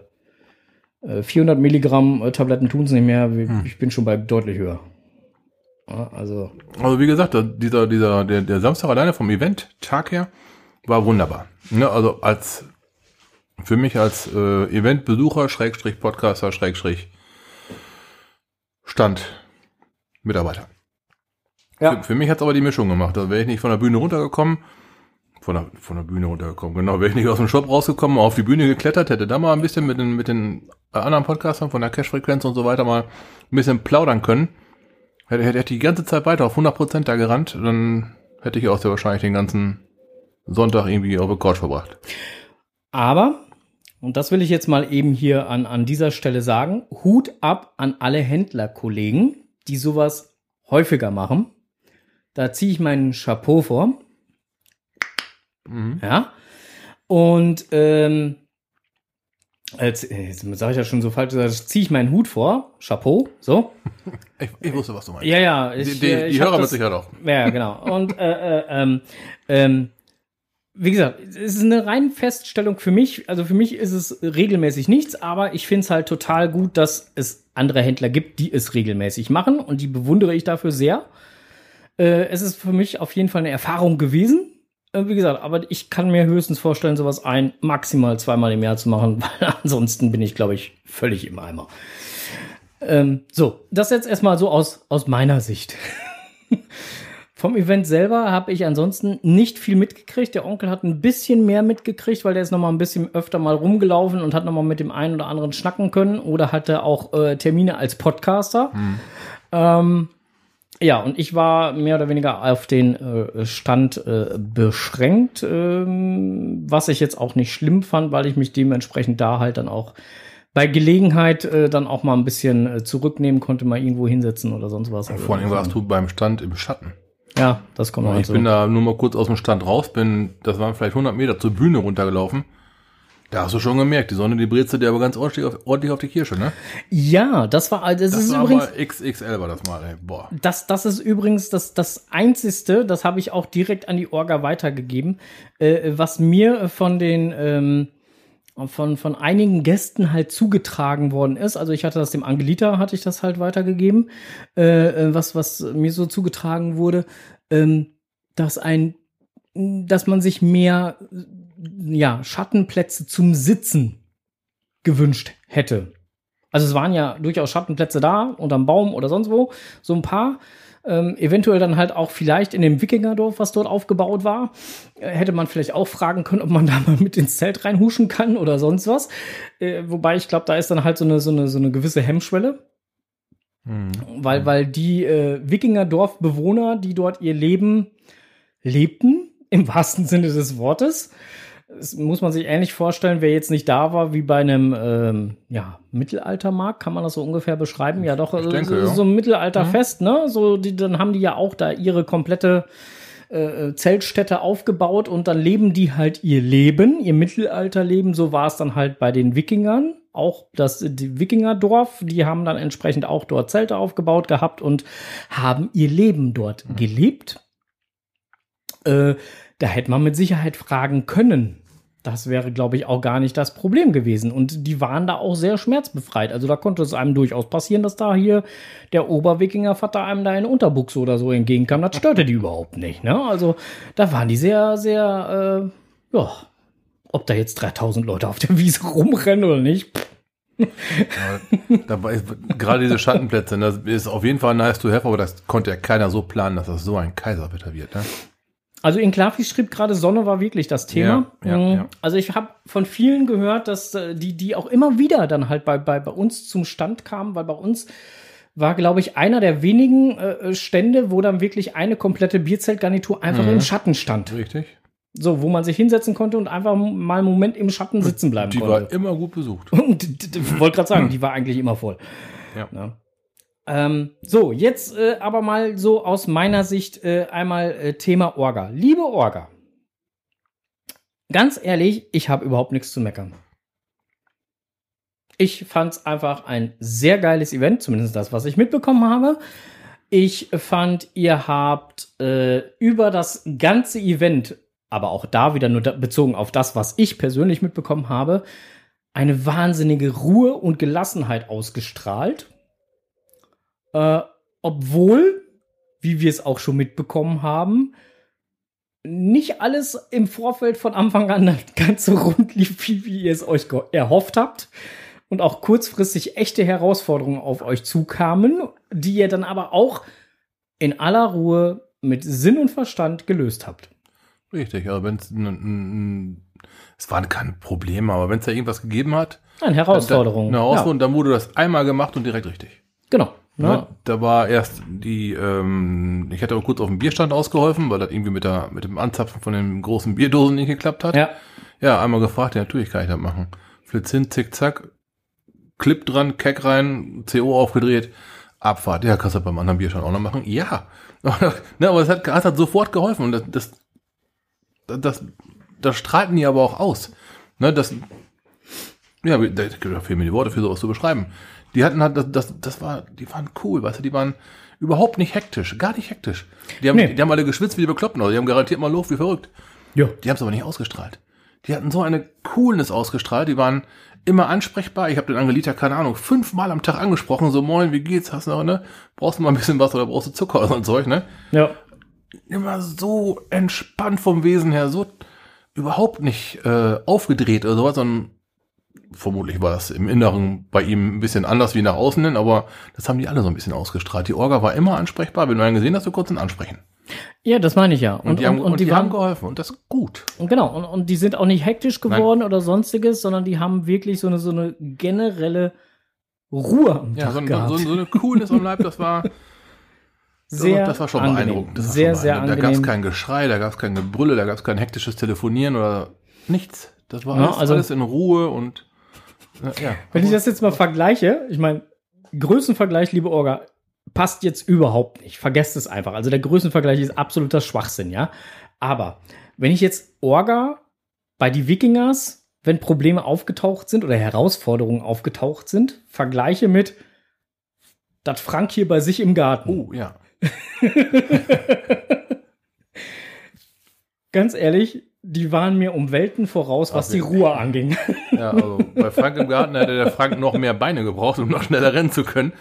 äh, 400 Milligramm äh, Tabletten tun es nicht mehr. Hm. Ich bin schon bei deutlich höher. Ja, also, Also wie gesagt, dieser, dieser, der, der Samstag alleine vom Event-Tag her war wunderbar. Ne, also als für mich als äh, Eventbesucher, Schrägstrich Podcaster, Schrägstrich Stand Mitarbeiter. Ja. Für, für mich hat's aber die Mischung gemacht. Da wäre ich nicht von der Bühne runtergekommen, von der, von der Bühne runtergekommen, genau, wäre ich nicht aus dem Shop rausgekommen, auf die Bühne geklettert, hätte da mal ein bisschen mit den, mit den anderen Podcastern von der Cash-Frequenz und so weiter mal ein bisschen plaudern können. Hätte, hätte, hätte die ganze Zeit weiter auf 100% da gerannt, dann hätte ich auch sehr wahrscheinlich den ganzen Sonntag irgendwie auf Couch verbracht. Aber, und das will ich jetzt mal eben hier an, an dieser Stelle sagen, Hut ab an alle Händlerkollegen, die sowas häufiger machen. Da ziehe ich meinen Chapeau vor. Mhm. Ja. Und ähm, als, jetzt sage ich ja schon so falsch, jetzt ziehe ich meinen Hut vor, Chapeau, so. Ich, ich wusste, was du meinst. Ja, ja. die Ich, die, äh, ich die hab Hörer mit Sicherheit auch. ja, genau. Und äh, äh, ähm, ähm, wie gesagt, es ist eine reine Feststellung für mich. Also für mich ist es regelmäßig nichts, aber ich finde es halt total gut, dass es andere Händler gibt, die es regelmäßig machen und die bewundere ich dafür sehr. Äh, es ist für mich auf jeden Fall eine Erfahrung gewesen. Äh, wie gesagt, aber ich kann mir höchstens vorstellen, sowas ein, maximal zweimal im Jahr zu machen, weil ansonsten bin ich, glaube ich, völlig im Eimer. Ähm, so, das jetzt erstmal so aus, aus meiner Sicht. Vom Event selber habe ich ansonsten nicht viel mitgekriegt. Der Onkel hat ein bisschen mehr mitgekriegt, weil der ist noch mal ein bisschen öfter mal rumgelaufen und hat noch mal mit dem einen oder anderen schnacken können oder hatte auch äh, Termine als Podcaster. Mhm. Ähm, ja, und ich war mehr oder weniger auf den äh, Stand äh, beschränkt, ähm, was ich jetzt auch nicht schlimm fand, weil ich mich dementsprechend da halt dann auch bei Gelegenheit äh, dann auch mal ein bisschen äh, zurücknehmen konnte, mal irgendwo hinsetzen oder sonst was. Vor allem warst du beim Stand im Schatten. Ja, das kommt Ich bin da nur mal kurz aus dem Stand raus, bin, das waren vielleicht 100 Meter zur Bühne runtergelaufen. Da hast du schon gemerkt, die Sonne, die brezte dir aber ganz ordentlich auf, ordentlich auf die Kirsche, ne? Ja, das war, das, das ist war übrigens. XXL war das mal, ey. Boah. Das, das ist übrigens das, das einzigste, das habe ich auch direkt an die Orga weitergegeben, äh, was mir von den, ähm, von, von einigen Gästen halt zugetragen worden ist. Also ich hatte das dem Angelita, hatte ich das halt weitergegeben, äh, äh, was, was mir so zugetragen wurde, ähm, dass ein, dass man sich mehr, ja, Schattenplätze zum Sitzen gewünscht hätte. Also es waren ja durchaus Schattenplätze da, unterm Baum oder sonst wo, so ein paar. Ähm, eventuell dann halt auch vielleicht in dem Wikingerdorf, was dort aufgebaut war, äh, hätte man vielleicht auch fragen können, ob man da mal mit ins Zelt reinhuschen kann oder sonst was. Äh, wobei ich glaube, da ist dann halt so eine, so eine, so eine gewisse Hemmschwelle. Mhm. Weil, weil die äh, Wikingerdorfbewohner, die dort ihr Leben lebten, im wahrsten Sinne des Wortes, das muss man sich ähnlich vorstellen, wer jetzt nicht da war, wie bei einem ähm, ja, Mittelaltermarkt, kann man das so ungefähr beschreiben? Ja, doch, denke, so, so ein Mittelalterfest, mhm. ne? So, die, dann haben die ja auch da ihre komplette äh, Zeltstätte aufgebaut und dann leben die halt ihr Leben, ihr Mittelalterleben. So war es dann halt bei den Wikingern. Auch das die Wikingerdorf, die haben dann entsprechend auch dort Zelte aufgebaut gehabt und haben ihr Leben dort mhm. gelebt. Äh, da hätte man mit Sicherheit fragen können. Das wäre, glaube ich, auch gar nicht das Problem gewesen. Und die waren da auch sehr schmerzbefreit. Also da konnte es einem durchaus passieren, dass da hier der Oberwikinger-Vater einem da in Unterbuchse oder so entgegenkam. Das störte die überhaupt nicht. Ne? Also da waren die sehr, sehr, äh, ja, ob da jetzt 3000 Leute auf der Wiese rumrennen oder nicht. ja, dabei gerade diese Schattenplätze, das ist auf jeden Fall nice to have, aber das konnte ja keiner so planen, dass das so ein Kaiserwetter wird. Ne? Also in Klavi schrieb gerade Sonne war wirklich das Thema. Ja, ja, mhm. ja. Also ich habe von vielen gehört, dass äh, die, die auch immer wieder dann halt bei, bei, bei uns zum Stand kamen, weil bei uns war, glaube ich, einer der wenigen äh, Stände, wo dann wirklich eine komplette Bierzeltgarnitur einfach mhm. im Schatten stand. Richtig. So, wo man sich hinsetzen konnte und einfach mal einen Moment im Schatten sitzen bleiben die konnte. Die war immer gut besucht. Und wollte gerade sagen, die war eigentlich immer voll. Ja. Ähm, so, jetzt äh, aber mal so aus meiner Sicht äh, einmal äh, Thema Orga. Liebe Orga, ganz ehrlich, ich habe überhaupt nichts zu meckern. Ich fand es einfach ein sehr geiles Event, zumindest das, was ich mitbekommen habe. Ich fand, ihr habt äh, über das ganze Event, aber auch da wieder nur da, bezogen auf das, was ich persönlich mitbekommen habe, eine wahnsinnige Ruhe und Gelassenheit ausgestrahlt äh, obwohl, wie wir es auch schon mitbekommen haben, nicht alles im Vorfeld von Anfang an ganz so rund lief, wie, wie ihr es euch erhofft habt. Und auch kurzfristig echte Herausforderungen auf euch zukamen, die ihr dann aber auch in aller Ruhe mit Sinn und Verstand gelöst habt. Richtig, also wenn es es waren keine Probleme, aber wenn es da irgendwas gegeben hat. Eine Herausforderung. Eine Herausforderung, ja. dann wurde das einmal gemacht und direkt richtig. Genau. Ne? Da war erst die, ähm, ich hatte auch kurz auf dem Bierstand ausgeholfen, weil das irgendwie mit, der, mit dem Anzapfen von den großen Bierdosen nicht geklappt hat. Ja. Ja, einmal gefragt, ja, natürlich kann ich das machen. Flitz hin, zick, zack, Clip dran, Keck rein, CO aufgedreht, Abfahrt. Ja, kannst du beim anderen Bierstand auch noch machen? Ja. ne, aber es hat, es hat sofort geholfen und das, das, das, das strahlten die aber auch aus. Ne, das, ja, da fehlen mir die Worte für sowas zu beschreiben. Die hatten halt, das, das, das war, die waren cool, weißt du, die waren überhaupt nicht hektisch, gar nicht hektisch. Die haben, nee. die haben alle geschwitzt wie die Bekloppten, also die haben garantiert mal Luft wie verrückt. Ja. Die haben es aber nicht ausgestrahlt. Die hatten so eine Coolness ausgestrahlt, die waren immer ansprechbar. Ich habe den Angelita, keine Ahnung, fünfmal am Tag angesprochen, so moin, wie geht's, hast du noch, ne? Brauchst du mal ein bisschen was oder brauchst du Zucker oder so ein Zeug, ne? Ja. Immer so entspannt vom Wesen her, so überhaupt nicht äh, aufgedreht oder sowas, sondern vermutlich war das im Inneren bei ihm ein bisschen anders wie nach außen hin, aber das haben die alle so ein bisschen ausgestrahlt. Die Orga war immer ansprechbar. Wenn du einen gesehen hast, du kurz ihn ansprechen. Ja, das meine ich ja. Und, die haben, und, die haben geholfen und das ist gut. Und genau, und, und die sind auch nicht hektisch geworden oder sonstiges, sondern die haben wirklich so eine, so eine generelle Ruhe am Ja, Tag so, ein, gehabt. so, so eine Coolness am Leib, das war, sehr das war schon angenehm. beeindruckend. Das war sehr, schon sehr beeindruckend. Da gab es angenehm. kein Geschrei, da gab es kein Gebrülle, da gab es kein hektisches Telefonieren oder nichts. Das war Ja, alles, also- alles in Ruhe und ja. Wenn ich das jetzt mal vergleiche, ich meine, Größenvergleich, liebe Orga, passt jetzt überhaupt nicht. Vergesst es einfach. Also der Größenvergleich ist absoluter Schwachsinn, ja. Aber wenn ich jetzt Orga bei die Wikingers, wenn Probleme aufgetaucht sind oder Herausforderungen aufgetaucht sind, vergleiche mit das Frank hier bei sich im Garten. Oh, ja. Ganz ehrlich, die waren mir um Welten voraus, was Ach, die? Ruhe anging. Ja, also bei Frank im Garten hätte der Frank noch mehr Beine gebraucht, um noch schneller rennen zu können.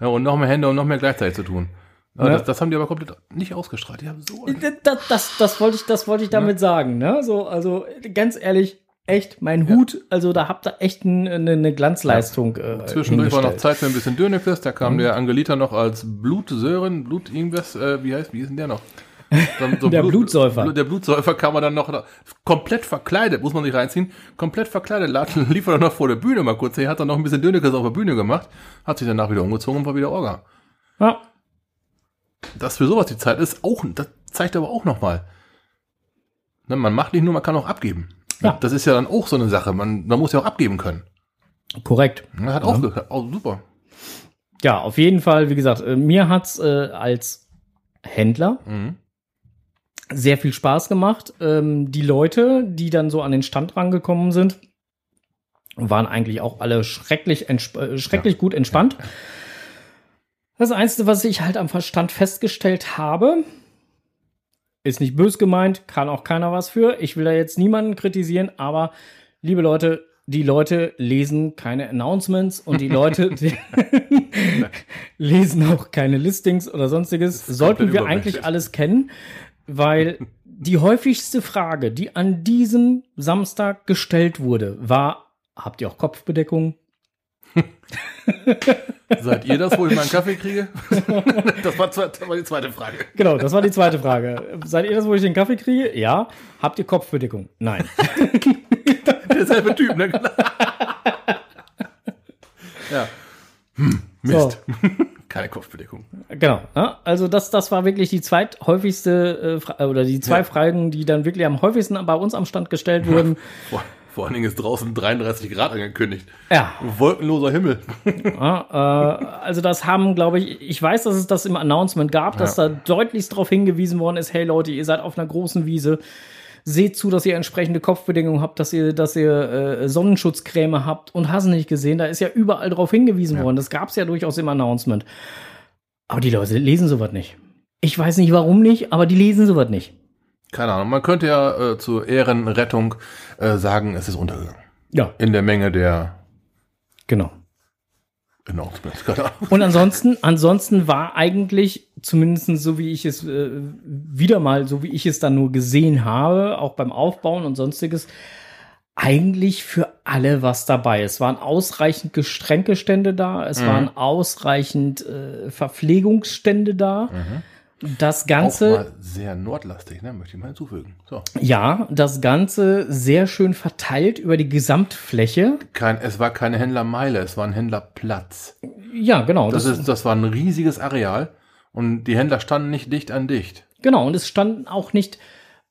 Ja, und noch mehr Hände und noch mehr gleichzeitig zu tun. Ja. das, das haben die aber komplett nicht ausgestrahlt. Die haben so. Das, das, das wollte ich, das wollte ich damit sagen, ne? So, also ganz ehrlich, echt, mein Hut, also da habt ihr echt ein- eine, eine Glanzleistung. Äh, Zwischendurch war noch. Zeit für ein bisschen Dönekes. Da Mhm. kam der Angelita noch als Blutsören, Blut irgendwas, äh, wie heißt, wie ist denn der noch? So, so Der Blutsäufer. Blut, der Blutsäufer kam er dann noch komplett verkleidet, muss man sich reinziehen, komplett verkleidet, lief er dann noch vor der Bühne mal kurz her, hat dann noch ein bisschen Dönekes auf der Bühne gemacht, hat sich danach wieder umgezogen und war wieder Orga. Ja, dass für sowas die Zeit ist, auch, das zeigt aber auch nochmal. Ne, man macht nicht nur, man kann auch abgeben. Ja. Das ist ja dann auch so eine Sache. Man, man muss ja auch abgeben können. korrekt. Ne, Hat auch, ge- auch super. Ja, auf jeden Fall, wie gesagt, äh, mir hat's äh, als Händler Mhm. Sehr viel Spaß gemacht. Ähm, die Leute, die dann so an den Stand rangekommen sind, waren eigentlich auch alle schrecklich, äh, schrecklich gut entspannt. Das Einzige, was ich halt am Verstand festgestellt habe, ist nicht bös gemeint, kann auch keiner was für. Ich will da jetzt niemanden kritisieren, aber liebe Leute, die Leute lesen keine Announcements und die Leute die lesen auch keine Listings oder sonstiges. Sollten wir eigentlich alles kennen, weil die häufigste Frage, die an diesem Samstag gestellt wurde, war: Habt ihr auch Kopfbedeckung? Seid ihr das, wo ich meinen Kaffee kriege? das, war, das war die zweite Frage. Genau, das war die zweite Frage. Seid ihr das, wo ich den Kaffee kriege? Ja. Habt ihr Kopfbedeckung? Nein. Derselbe Typ, ne? ja. Hm, Mist. Keine Kopfbedeckung. Genau. Ja, also das, das war wirklich die zweithäufigste äh, Fra- oder die zwei Ja. Fragen, die dann wirklich am häufigsten bei uns am Stand gestellt wurden. Vor, vor allen Dingen ist draußen 33 Grad angekündigt. Ja. Wolkenloser Himmel. Ja, äh, also das haben, glaube ich, ich weiß, dass es das im Announcement gab, dass Ja. da deutlichst darauf hingewiesen worden ist, hey Leute, ihr seid auf einer großen Wiese, seht zu, dass ihr entsprechende Kopfbedingungen habt, dass ihr, dass ihr äh, Sonnenschutzcreme habt und hast nicht gesehen, da ist ja überall darauf hingewiesen worden. Das gab es ja durchaus im Announcement. Aber die Leute lesen sowas nicht. Ich weiß nicht warum nicht, aber die lesen sowas nicht. Keine Ahnung. Man könnte ja äh, zur Ehrenrettung äh, sagen, es ist untergegangen. Ja, In der Menge der genau. Announcements. Keine Ahnung. Und ansonsten, ansonsten war eigentlich, zumindest so wie ich es äh, wieder mal, so wie ich es dann nur gesehen habe, auch beim Aufbauen und sonstiges, eigentlich für alle was dabei. Es waren ausreichend Getränkestände da, es Mhm. waren ausreichend äh, Verpflegungsstände da. Das Auch Ganze, mal sehr nordlastig, ne? möchte ich mal hinzufügen. So. ja, das Ganze sehr schön verteilt über die Gesamtfläche. Kein, es war keine Händlermeile, es war ein Händlerplatz. Ja, genau. Das, ist, das war ein riesiges Areal und die Händler standen nicht dicht an dicht. Genau, und es standen auch nicht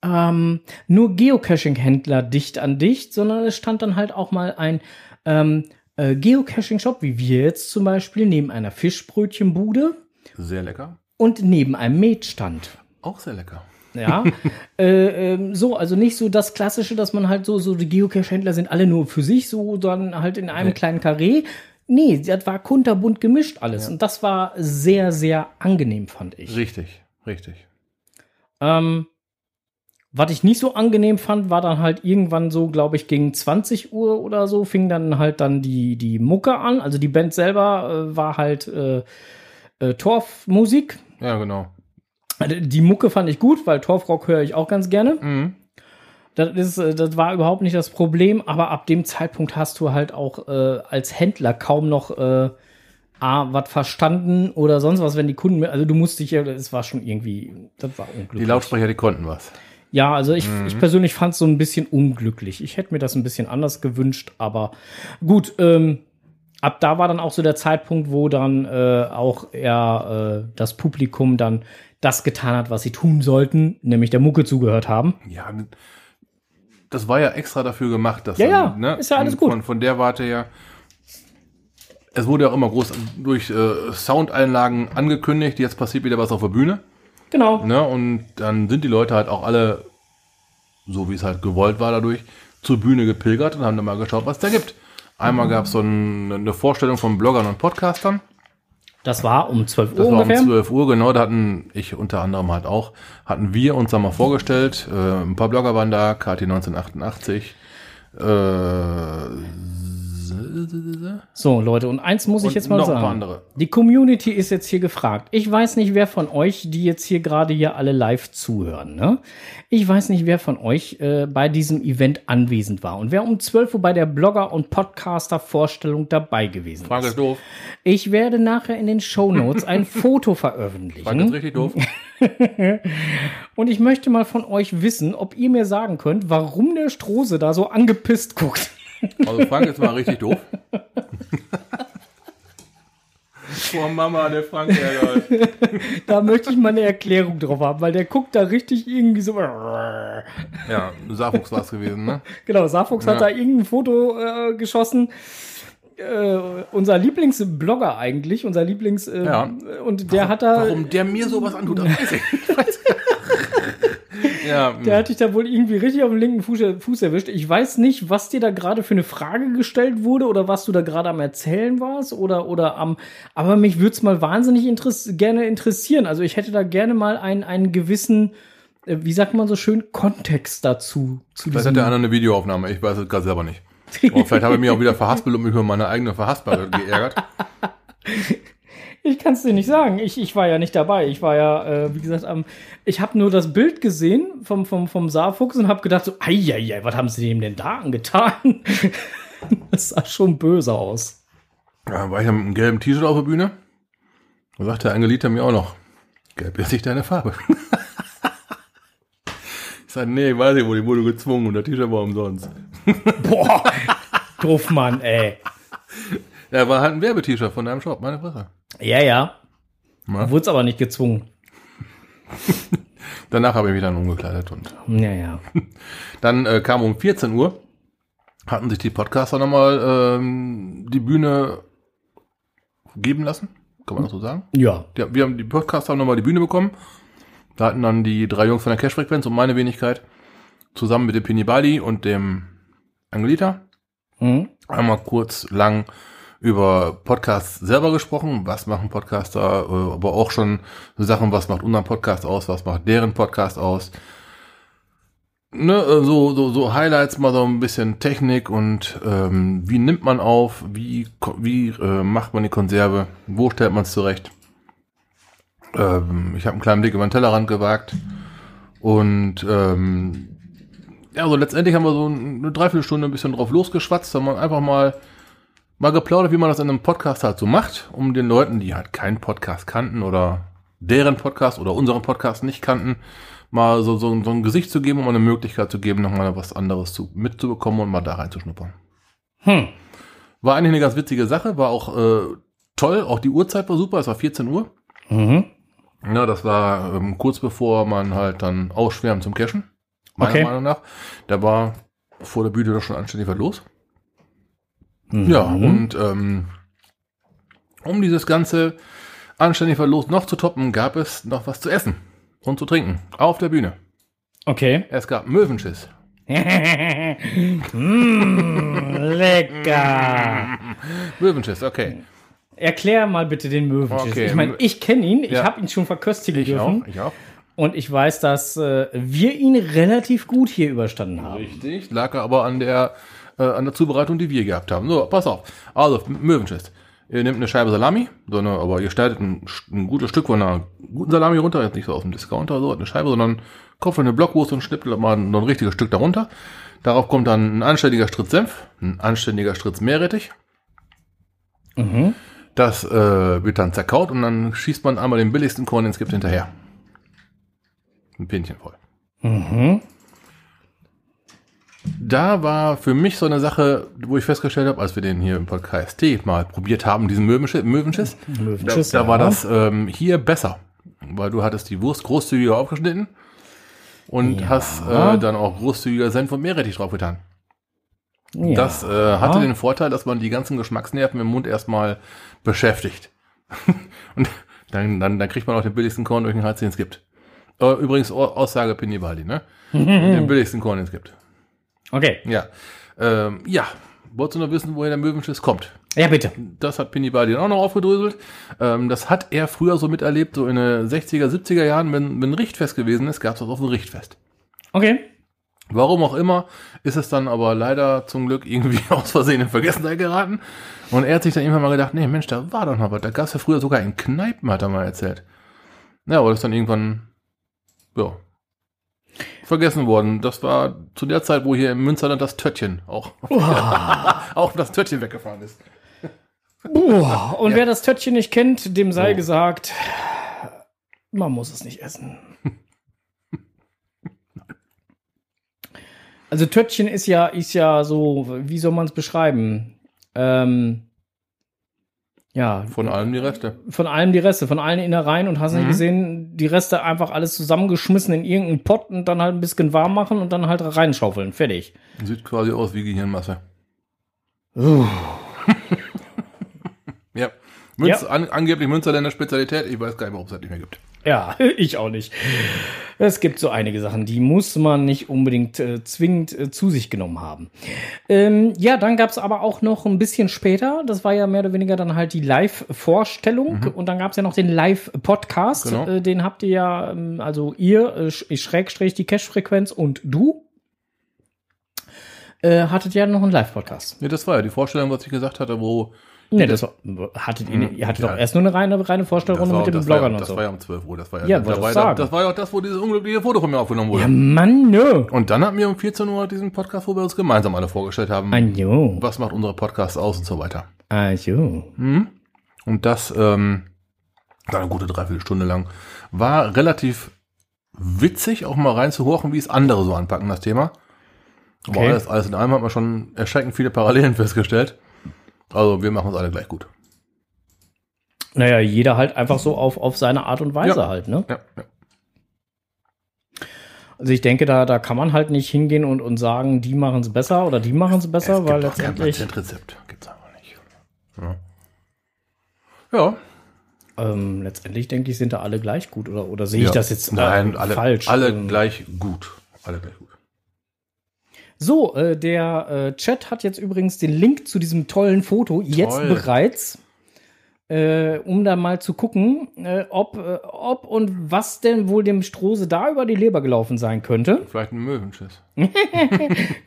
ähm, nur Geocaching-Händler dicht an dicht, sondern es stand dann halt auch mal ein ähm, äh, Geocaching-Shop, wie wir jetzt zum Beispiel, neben einer Fischbrötchenbude Sehr lecker. Und neben einem Metstand. Auch sehr lecker. Ja, äh, ähm, so, also nicht so das Klassische, dass man halt so, so die Geocache-Händler sind alle nur für sich, so dann halt in einem Nee. kleinen Karree. Nee, das war kunterbunt gemischt alles. Und das war sehr, sehr angenehm, fand ich. Richtig, richtig. Ähm, was ich nicht so angenehm fand, war dann halt irgendwann so, glaube ich, gegen 20 Uhr oder so, fing dann halt dann die, die Mucke an. Also die Band selber äh, war halt äh, äh, Torfmusik. Ja, genau. Also Die Mucke fand ich gut, weil Torfrock höre ich auch ganz gerne. Mhm. Das, ist, äh, das war überhaupt nicht das Problem, aber ab dem Zeitpunkt hast du halt auch äh, als Händler kaum noch äh, A, was verstanden oder sonst was, wenn die Kunden, also du musst dich ja, es war schon irgendwie, das war unglücklich. Die Lautsprecher, die konnten was. Ja, also ich, ich persönlich fand es so ein bisschen unglücklich. Ich hätte mir das ein bisschen anders gewünscht, aber gut, ähm, ab da war dann auch so der Zeitpunkt, wo dann äh, auch eher äh, das Publikum dann das getan hat, was sie tun sollten, nämlich der Mucke zugehört haben. Ja, das war ja extra dafür gemacht, dass Ja, ja, dann, ne, ist ja alles von, gut. Von, von der Warte her. Es wurde ja auch immer groß durch äh, Soundeinlagen angekündigt, jetzt passiert wieder was auf der Bühne. Genau. Ne? Und dann sind die Leute halt auch alle, so wie es halt gewollt war dadurch, zur Bühne gepilgert und haben dann mal geschaut, was da gibt. Einmal gab es so ein, eine Vorstellung von Bloggern und Podcastern. Das war um 12 Uhr Das war ungefähr. um 12 Uhr, genau. Da hatten ich unter anderem halt auch, hatten wir uns da mal vorgestellt. Äh, ein paar Blogger waren da, KT 1988. Äh, So, Leute, und eins muss ich Und jetzt mal noch ein sagen. paar andere. Die Community ist jetzt hier gefragt. Ich weiß nicht, wer von euch, die jetzt hier gerade hier alle live zuhören, ne? Ich weiß nicht, wer von euch äh, bei diesem Event anwesend war und wer um 12 Uhr bei der Blogger- und Podcaster-Vorstellung dabei gewesen Frage ist. ist doof. Ich werde nachher in den Shownotes ein Foto Frage ist veröffentlichen. richtig doof. Und ich möchte mal von euch wissen, ob ihr mir sagen könnt, warum der Strose da so angepisst guckt. Also Frank ist mal richtig doof. Boah, Mama, der Frank ärgert. Da möchte ich mal eine Erklärung drauf haben, weil der guckt da richtig irgendwie so. Ja, Saarfuchs war es gewesen, ne? Genau, Saarfuchs hat Ja. da irgendein Foto äh, geschossen. Äh, unser Lieblingsblogger eigentlich, unser Lieblings äh, Ja. und der hat da, Warum der mir sowas antut, das weiß ich. Ja, der hat dich da wohl irgendwie richtig auf den linken Fuß, Fuß erwischt. Ich weiß nicht, was dir da gerade für eine Frage gestellt wurde oder was du da gerade am erzählen warst oder oder am, aber mich würde es mal wahnsinnig interess gerne interessieren. Also ich hätte da gerne mal einen einen gewissen, äh, wie sagt man so schön, Kontext dazu. Zu vielleicht hat der andere eine Videoaufnahme, ich weiß es gerade selber nicht. Aber vielleicht habe ich mich auch wieder verhaspelt und mich über meine eigene Verhaspelung geärgert. Ich kann es dir nicht sagen. Ich, ich war ja nicht dabei. Ich war ja, äh, wie gesagt, am. Ich habe nur das Bild gesehen vom, vom, vom Saarfuchs und habe gedacht, so, eieiei, was haben sie dem denn da angetan? das sah schon böse aus. Ja, war ich ja mit einem gelben T-Shirt auf der Bühne. Da sagte der Angelita mir auch noch, gelb ist nicht deine Farbe. ich sagte, nee, ich weiß nicht, wo die wurde gezwungen und das T-Shirt war umsonst. Boah, doof, Mann, ey. Ja, war halt ein Werbet-T-Shirt von deinem Shop, meine Fresse. Ja, ja. Ja. Wurd's aber nicht gezwungen. Danach habe ich mich dann umgekleidet und Ja, ja. dann äh, kam um 14 Uhr, hatten sich die Podcaster nochmal ähm, die Bühne geben lassen, kann man das so sagen? Ja. Ja, wir haben die Podcaster haben nochmal die Bühne bekommen. Da hatten dann die drei Jungs von der Cash-Frequenz und meine Wenigkeit zusammen mit dem Pinibali und dem Angelita Hm? einmal kurz lang über Podcasts selber gesprochen. Was machen Podcaster, äh, aber auch schon so Sachen, was macht unseren Podcast aus, was macht deren Podcast aus. Ne, äh, so, so, so Highlights, mal so ein bisschen Technik und ähm, wie nimmt man auf, wie, wie äh, macht man die Konserve, wo stellt man es zurecht. Ähm, ich habe einen kleinen Blick über den Tellerrand gewagt und ähm, ja, so letztendlich haben wir so eine Dreiviertelstunde ein bisschen drauf losgeschwatzt, haben wir einfach mal, mal geplaudert, wie man das in einem Podcast halt so macht, um den Leuten, die halt keinen Podcast kannten oder deren Podcast oder unseren Podcast nicht kannten, mal so, so, so ein Gesicht zu geben, um eine Möglichkeit zu geben, nochmal was anderes zu, mitzubekommen und mal da reinzuschnuppern. Hm. War eigentlich eine ganz witzige Sache, war auch äh, toll, auch die Uhrzeit war super, es war 14 Uhr. Mhm. Ja, das war ähm, kurz bevor man halt dann ausschwärmt zum Cashen. Meiner Okay. Meinung nach. Da war vor der Bühne doch schon anständig was los. Mhm. Ja, und ähm, um dieses ganze anständig los noch zu toppen, gab es noch was zu essen und zu trinken auf der Bühne. Okay. Es gab Möwenschiss. mm, lecker. Möwenschiss, okay. Erklär mal bitte den Möwenschiss. Okay. Ich meine, ich kenne ihn, ich Ja. habe ihn schon verköstigen Ich dürfen. auch, ich auch. Und ich weiß, dass äh, wir ihn relativ gut hier überstanden haben. Richtig. Lag aber an der, äh, an der Zubereitung, die wir gehabt haben. So, pass auf. Also, Möwenschiss. Ihr nehmt eine Scheibe Salami, so eine, aber ihr schneidet ein, ein gutes Stück von einer guten Salami runter, jetzt nicht so aus dem Discounter so, eine Scheibe, sondern kauft eine Blockwurst und schnippt mal noch ein richtiges Stück darunter. Darauf kommt dann ein anständiger Stritz Senf, ein anständiger Stritz Meerrettich. Mhm. Das äh, wird dann zerkaut und dann schießt man einmal den billigsten Korn, den es gibt, hinterher. Ein Pinchen voll. Mhm. Da war für mich so eine Sache, wo ich festgestellt habe, als wir den hier im Podcast KST mal probiert haben, diesen Möwenschiss, Möwenschiss da, Möwenschiss, da ja. war das ähm, hier besser, weil du hattest die Wurst großzügiger aufgeschnitten und Ja. hast äh, dann auch großzügiger Senf und Meerrettich draufgetan. Ja. Das äh, hatte den Vorteil, dass man die ganzen Geschmacksnerven im Mund erstmal beschäftigt. und dann, dann, dann kriegt man auch den billigsten Korn durch den Hals, den es gibt. Äh, Übrigens Au- Aussage Pinibaldi, ne? den billigsten Korn, den es gibt. Okay. Ja. Ähm, ja. Wolltest du noch wissen, woher der Möwenschiss kommt? Ja, bitte. Das hat Pinibali auch noch aufgedröselt. Ähm, das hat er früher so miterlebt, so in den 60er, 70er Jahren, wenn, wenn ein Richtfest gewesen ist, gab es das auf dem Richtfest. Okay. Warum auch immer, ist es dann aber leider zum Glück irgendwie aus Versehen in Vergessenheit geraten. Und er hat sich dann irgendwann mal gedacht, nee, Mensch, da war doch noch was. Da gab es ja früher sogar in Kneipen, hat er mal erzählt. Ja, aber das ist dann irgendwann, ja, vergessen worden. Das war zu der Zeit, wo hier im Münsterland das Töttchen auch, auch das Töttchen weggefahren ist. Boah. Und wer das Töttchen nicht kennt, dem sei So. gesagt, man muss es nicht essen. Also Töttchen ist ja, ist ja so, wie soll man es beschreiben? Ähm, ja, Von allem die Reste. von allem die Reste, von allen Innereien und hast nicht Mhm. gesehen, die Reste einfach alles zusammengeschmissen in irgendeinen Pott und dann halt ein bisschen warm machen und dann halt reinschaufeln. Fertig. Sieht quasi aus wie Gehirnmasse. Ja. Münz, Ja. An, angeblich Münsterländer Spezialität. Ich weiß gar nicht, warum es das nicht mehr gibt. Ja, ich auch nicht. Es gibt so einige Sachen, die muss man nicht unbedingt äh, zwingend äh, zu sich genommen haben. Ähm, ja, dann gab es aber auch noch ein bisschen später, das war ja mehr oder weniger dann halt die Live-Vorstellung und dann gab es ja noch den Live-Podcast. Genau. Äh, den habt ihr ja, ähm, also ihr, äh, Sch- Schrägstrich die Cash-Frequenz und du, äh, hattet ja noch einen Live-Podcast. Nee, das war ja die Vorstellung, was ich gesagt hatte, wo. Nee, das war, hattet ihr, ihr hattet Ja. doch erst nur eine reine, reine Das Vorstellrunde mit den das war, und das so. war ja um 12 Uhr. Das war ja, Ja, das, war ja, das war ja auch das, wo dieses unglückliche Foto von mir aufgenommen wurde. Ja, Mann, nö. Und dann hatten wir um 14 Uhr diesen Podcast, wo wir uns gemeinsam alle vorgestellt haben. Ajo. was macht unsere Podcast aus und so weiter. Ajo. Mhm. Und das, ähm, war eine gute Dreiviertelstunde lang. War relativ witzig, auch mal reinzuhorchen, wie es andere so anpacken, das Thema. Aber Okay. alles, alles in allem hat man schon erschreckend viele Parallelen festgestellt. Also wir machen es alle gleich gut. Naja, jeder halt einfach so auf, auf seine Art und Weise Ja. halt, ne? Ja, ja. Also ich denke, da, da kann man halt nicht hingehen und, und sagen, die machen es besser oder die machen es besser, es weil gibt auch kein letztendlich. Patentrezept. Gibt's einfach nicht. Ja. ja. Ähm, letztendlich denke ich, sind da alle gleich gut oder, oder sehe ich das jetzt äh, Nein, alle, falsch? alle Ähm, gleich gut. Alle gleich gut. So, äh, der äh, Chat hat jetzt übrigens den Link zu diesem tollen Foto jetzt Toll. bereits, äh, um da mal zu gucken, äh, ob, äh, ob und was denn wohl dem Strose da über die Leber gelaufen sein könnte. Vielleicht ein Möwenschiss.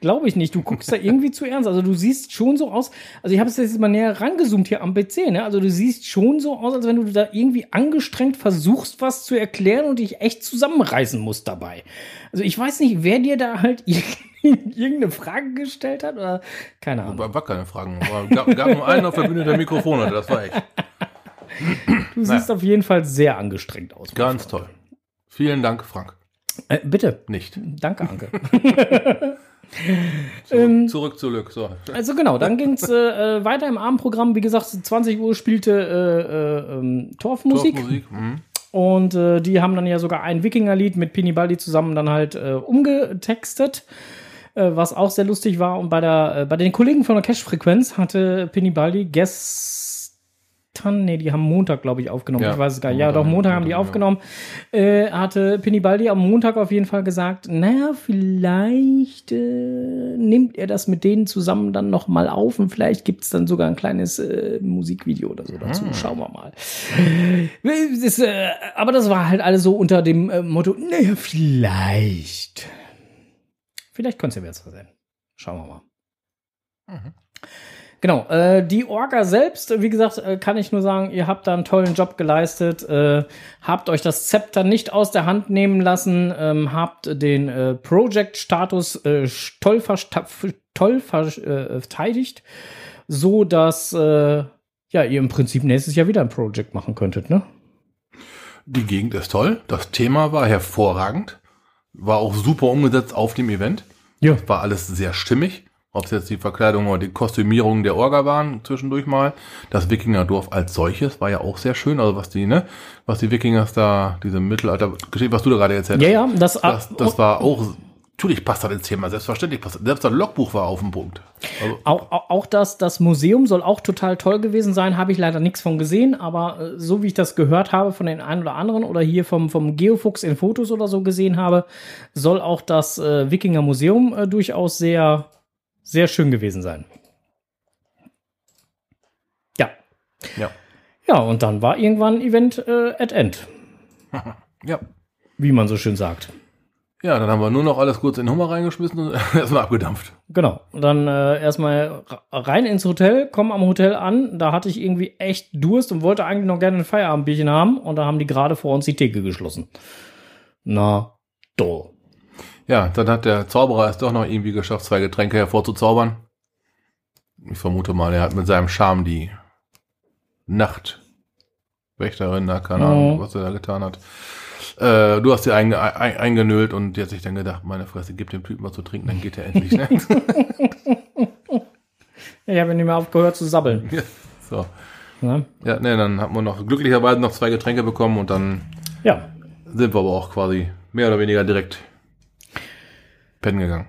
Glaube ich nicht. Du guckst da irgendwie zu ernst. Also du siehst schon so aus. Also ich habe es jetzt mal näher rangezoomt hier am PC. Ne? Also du siehst schon so aus, als wenn du da irgendwie angestrengt versuchst, was zu erklären und dich echt zusammenreißen musst dabei. Also ich weiß nicht, wer dir da halt irgendeine Frage gestellt hat oder keine Ahnung. War, war keine Fragen. War, gab, gab nur einen auf der Bühne, der Mikrofon hatte. Das war echt Du siehst auf jeden Fall sehr angestrengt aus. ganz toll. Vielen Dank, Frank. Äh, bitte. Nicht. Danke, Anke. So, Ähm, zurück zu Lück. So. Also genau, dann ging es äh, äh, weiter im Abendprogramm. Wie gesagt, 20 Uhr spielte äh, äh, ähm, Torfmusik. Dorfmusik. Mhm. Und äh, die haben dann ja sogar ein Wikingerlied mit Pinibaldi zusammen dann halt äh, umgetextet, was auch sehr lustig war. Und bei, der, äh, bei den Kollegen von der Cash-Frequenz hatte Pinibaldi gestern, nee, die haben Montag, glaube ich, aufgenommen. Ja, ich weiß es gar nicht. Ja, Montag, doch, Montag haben die Montag, ja. aufgenommen. Äh, hatte Pinibaldi am Montag auf jeden Fall gesagt, naja, vielleicht äh, nimmt er das mit denen zusammen dann noch mal auf und vielleicht gibt es dann sogar ein kleines äh, Musikvideo oder so dazu. Hm. Schauen wir mal. Das, äh, aber das war halt alles so unter dem äh, Motto, naja, vielleicht. Vielleicht könnte es ja jetzt was sein. Schauen wir mal. Mhm. Genau, äh, die Orga selbst, wie gesagt, äh, kann ich nur sagen, ihr habt da einen tollen Job geleistet, äh, habt euch das Zepter nicht aus der Hand nehmen lassen, ähm, habt den äh, Project-Status äh, toll, toll äh, verteidigt, so dass äh, ja, ihr im Prinzip nächstes Jahr wieder ein Project machen könntet, ne? Die Gegend ist toll, das Thema war hervorragend, war auch super umgesetzt auf dem Event. Ja. War alles sehr stimmig. Ob es jetzt die Verkleidung oder die Kostümierung der Orga waren, zwischendurch mal. Das Wikingerdorf als solches war ja auch sehr schön. Also was die, ne, was die Wikingers da, diese Mittelalter, was du da gerade erzählt hast. Ja, ja, das, das, das war auch Natürlich passt das ins Thema, selbstverständlich passt. Selbst das Logbuch war auf dem Punkt. Also auch, auch, auch das, das Museum soll auch total toll gewesen sein, habe ich leider nichts von gesehen, aber äh, so wie ich das gehört habe von den einen oder anderen oder hier vom, vom Geofuchs in Fotos oder so gesehen habe, soll auch das äh, Wikinger Museum äh, durchaus sehr, sehr schön gewesen sein. Ja. Ja. Ja, und dann war irgendwann Event äh, at End. ja. Wie man so schön sagt. Ja, dann haben wir nur noch alles kurz in den Hummer reingeschmissen und erstmal abgedampft. Genau. Und dann äh, erstmal rein ins Hotel, kommen am Hotel an. Da hatte ich irgendwie echt Durst und wollte eigentlich noch gerne ein Feierabendbierchen haben. Und da haben die gerade vor uns die Theke geschlossen. Na, doll. Ja, dann hat der Zauberer es doch noch irgendwie geschafft, zwei Getränke hervorzuzaubern. Ich vermute mal, er hat mit seinem Charme die Nachtwächterin, da keine Ahnung, mhm. was er da getan hat äh, du hast sie ein, ein, eingenölt und die hat sich dann gedacht, meine Fresse, gib dem Typen was zu trinken, dann geht er endlich. Ne? ich habe nicht mehr aufgehört zu sabbeln. Ja, so. Ja, ja ne, dann haben wir noch glücklicherweise noch zwei Getränke bekommen und dann ja. sind wir aber auch quasi mehr oder weniger direkt pennen gegangen.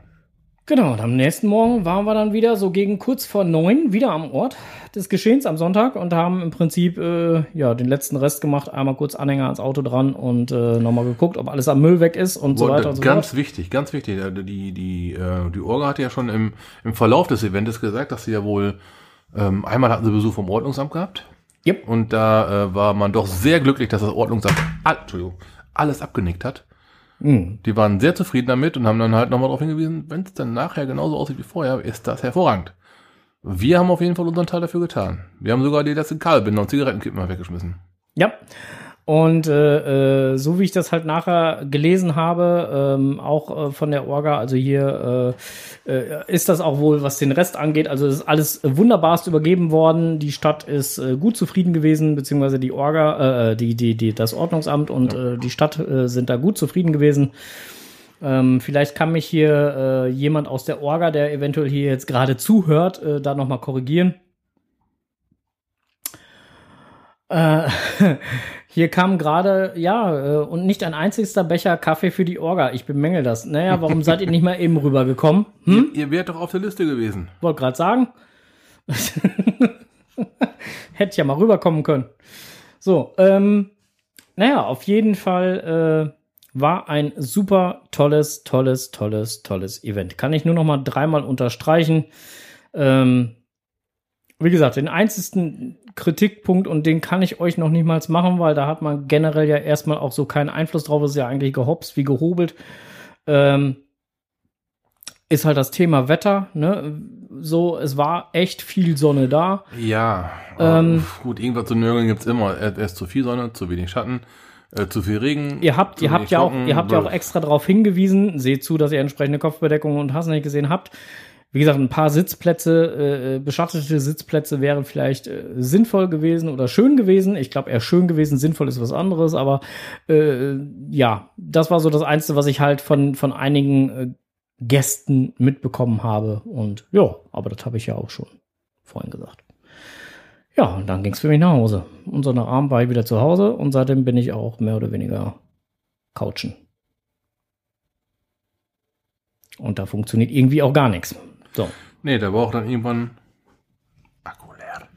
Genau, und am nächsten Morgen waren wir dann wieder so gegen kurz vor neun wieder am Ort des Geschehens am Sonntag und haben im Prinzip äh, ja den letzten Rest gemacht, einmal kurz Anhänger ans Auto dran und äh, nochmal geguckt, ob alles am Müll weg ist und so weiter und so Ganz fort. wichtig, ganz wichtig. Äh, die, die, äh, die Orga hat ja schon im, im Verlauf des Events gesagt, dass sie ja wohl ähm, einmal hatten sie Besuch vom Ordnungsamt gehabt. Yep. Und da äh, war man doch sehr glücklich, dass das Ordnungsamt all, alles abgenickt hat. Mhm. Die waren sehr zufrieden damit und haben dann halt nochmal darauf hingewiesen, wenn es dann nachher genauso aussieht wie vorher, ist das hervorragend. Wir haben auf jeden Fall unseren Teil dafür getan. Wir haben sogar die letzten Kabelbinder und Zigarettenkippen mal weggeschmissen. Ja. Und äh, äh, so wie ich das halt nachher gelesen habe, ähm, auch äh, von der Orga, also hier äh, äh, ist das auch wohl, was den Rest angeht. Also ist alles wunderbarst übergeben worden. Die Stadt ist äh, gut zufrieden gewesen, beziehungsweise die Orga, äh, die, die, die, das Ordnungsamt und ja. die Stadt sind da gut zufrieden gewesen. Ähm, vielleicht kann mich hier äh, jemand aus der Orga, der eventuell hier jetzt gerade zuhört, äh, da nochmal korrigieren. Äh, hier kam gerade, ja, äh, und nicht ein einzigster Becher Kaffee für die Orga. Ich bemängel das. Naja, warum seid ihr nicht mal eben rübergekommen? Hm? Ihr, ihr wärt doch auf der Liste gewesen. Wollte gerade sagen. Hätte ja mal rüberkommen können. So, ähm, naja, auf jeden Fall äh, war ein super tolles, tolles, tolles, tolles Event. Kann ich nur noch mal dreimal unterstreichen. Ähm, wie gesagt, den einzigsten Kritikpunkt und den kann ich euch noch nicht mal machen, weil da hat man generell ja erstmal auch so keinen Einfluss drauf. Ist ja eigentlich gehopst wie gehobelt. Ähm, ist halt das Thema Wetter. Ne? So, es war echt viel Sonne da. Ja, ähm, gut, irgendwas zu nörgeln gibt's immer. Erst zu viel Sonne, zu wenig Schatten. Äh, zu viel Regen. Ihr habt, ihr habt ja auch, ihr habt ja auch extra darauf hingewiesen. Seht zu, dass ihr entsprechende Kopfbedeckung und hast nicht gesehen habt. Wie gesagt, ein paar Sitzplätze, äh, beschattete Sitzplätze wären vielleicht äh, sinnvoll gewesen oder schön gewesen. Ich glaube eher schön gewesen, sinnvoll ist was anderes, aber äh, ja, das war so das Einzige, was ich halt von, von einigen äh, Gästen mitbekommen habe. Und ja, aber das habe ich ja auch schon vorhin gesagt. Ja, und dann ging es für mich nach Hause. Und so nach Abend war ich wieder zu Hause und seitdem bin ich auch mehr oder weniger couchen. Und da funktioniert irgendwie auch gar nichts. So. Nee, der braucht dann irgendwann Akku leer.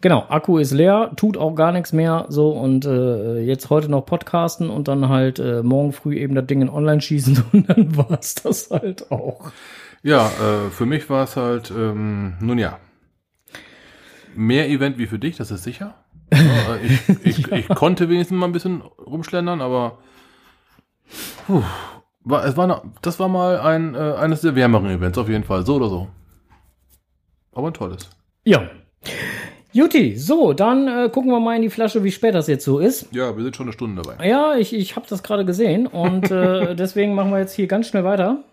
Genau, Akku ist leer, tut auch gar nichts mehr. So und äh, jetzt heute noch podcasten und dann halt äh, morgen früh eben das Ding in online schießen und dann war es das halt auch. Ja, äh, für mich war es halt, ähm, nun ja, mehr Event wie für dich, das ist sicher. Ja, ich, ich, ja. ich, konnte wenigstens mal ein bisschen rumschlendern, aber puh, war, es war eine, das war mal ein, äh, eines der wärmeren Events, auf jeden Fall, so oder so. Aber ein tolles. Ja. Juti, so, dann äh, gucken wir mal in die Flasche, wie spät das jetzt so ist. Ja, wir sind schon eine Stunde dabei. Ja, ich, ich habe das gerade gesehen und äh, deswegen machen wir jetzt hier ganz schnell weiter.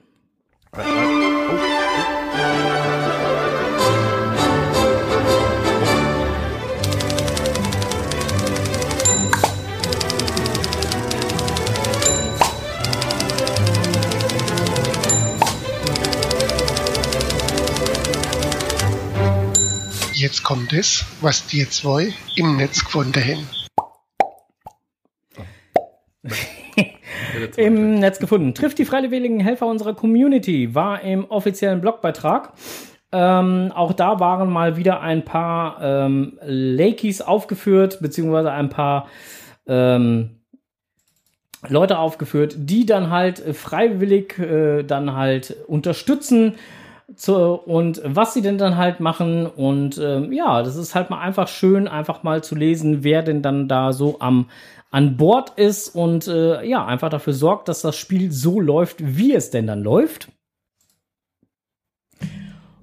Jetzt kommt es, was die zwei im Netz gefunden haben. Im Netz gefunden. Trifft die freiwilligen Helfer unserer Community, war im offiziellen Blogbeitrag. Ähm, auch da waren mal wieder ein paar ähm, Lakeys aufgeführt, beziehungsweise ein paar ähm, Leute aufgeführt, die dann halt freiwillig äh, dann halt unterstützen zu, und was sie denn dann halt machen. Und ähm, ja, das ist halt mal einfach schön, einfach mal zu lesen, wer denn dann da so am an Bord ist und äh, ja, einfach dafür sorgt, dass das Spiel so läuft, wie es denn dann läuft.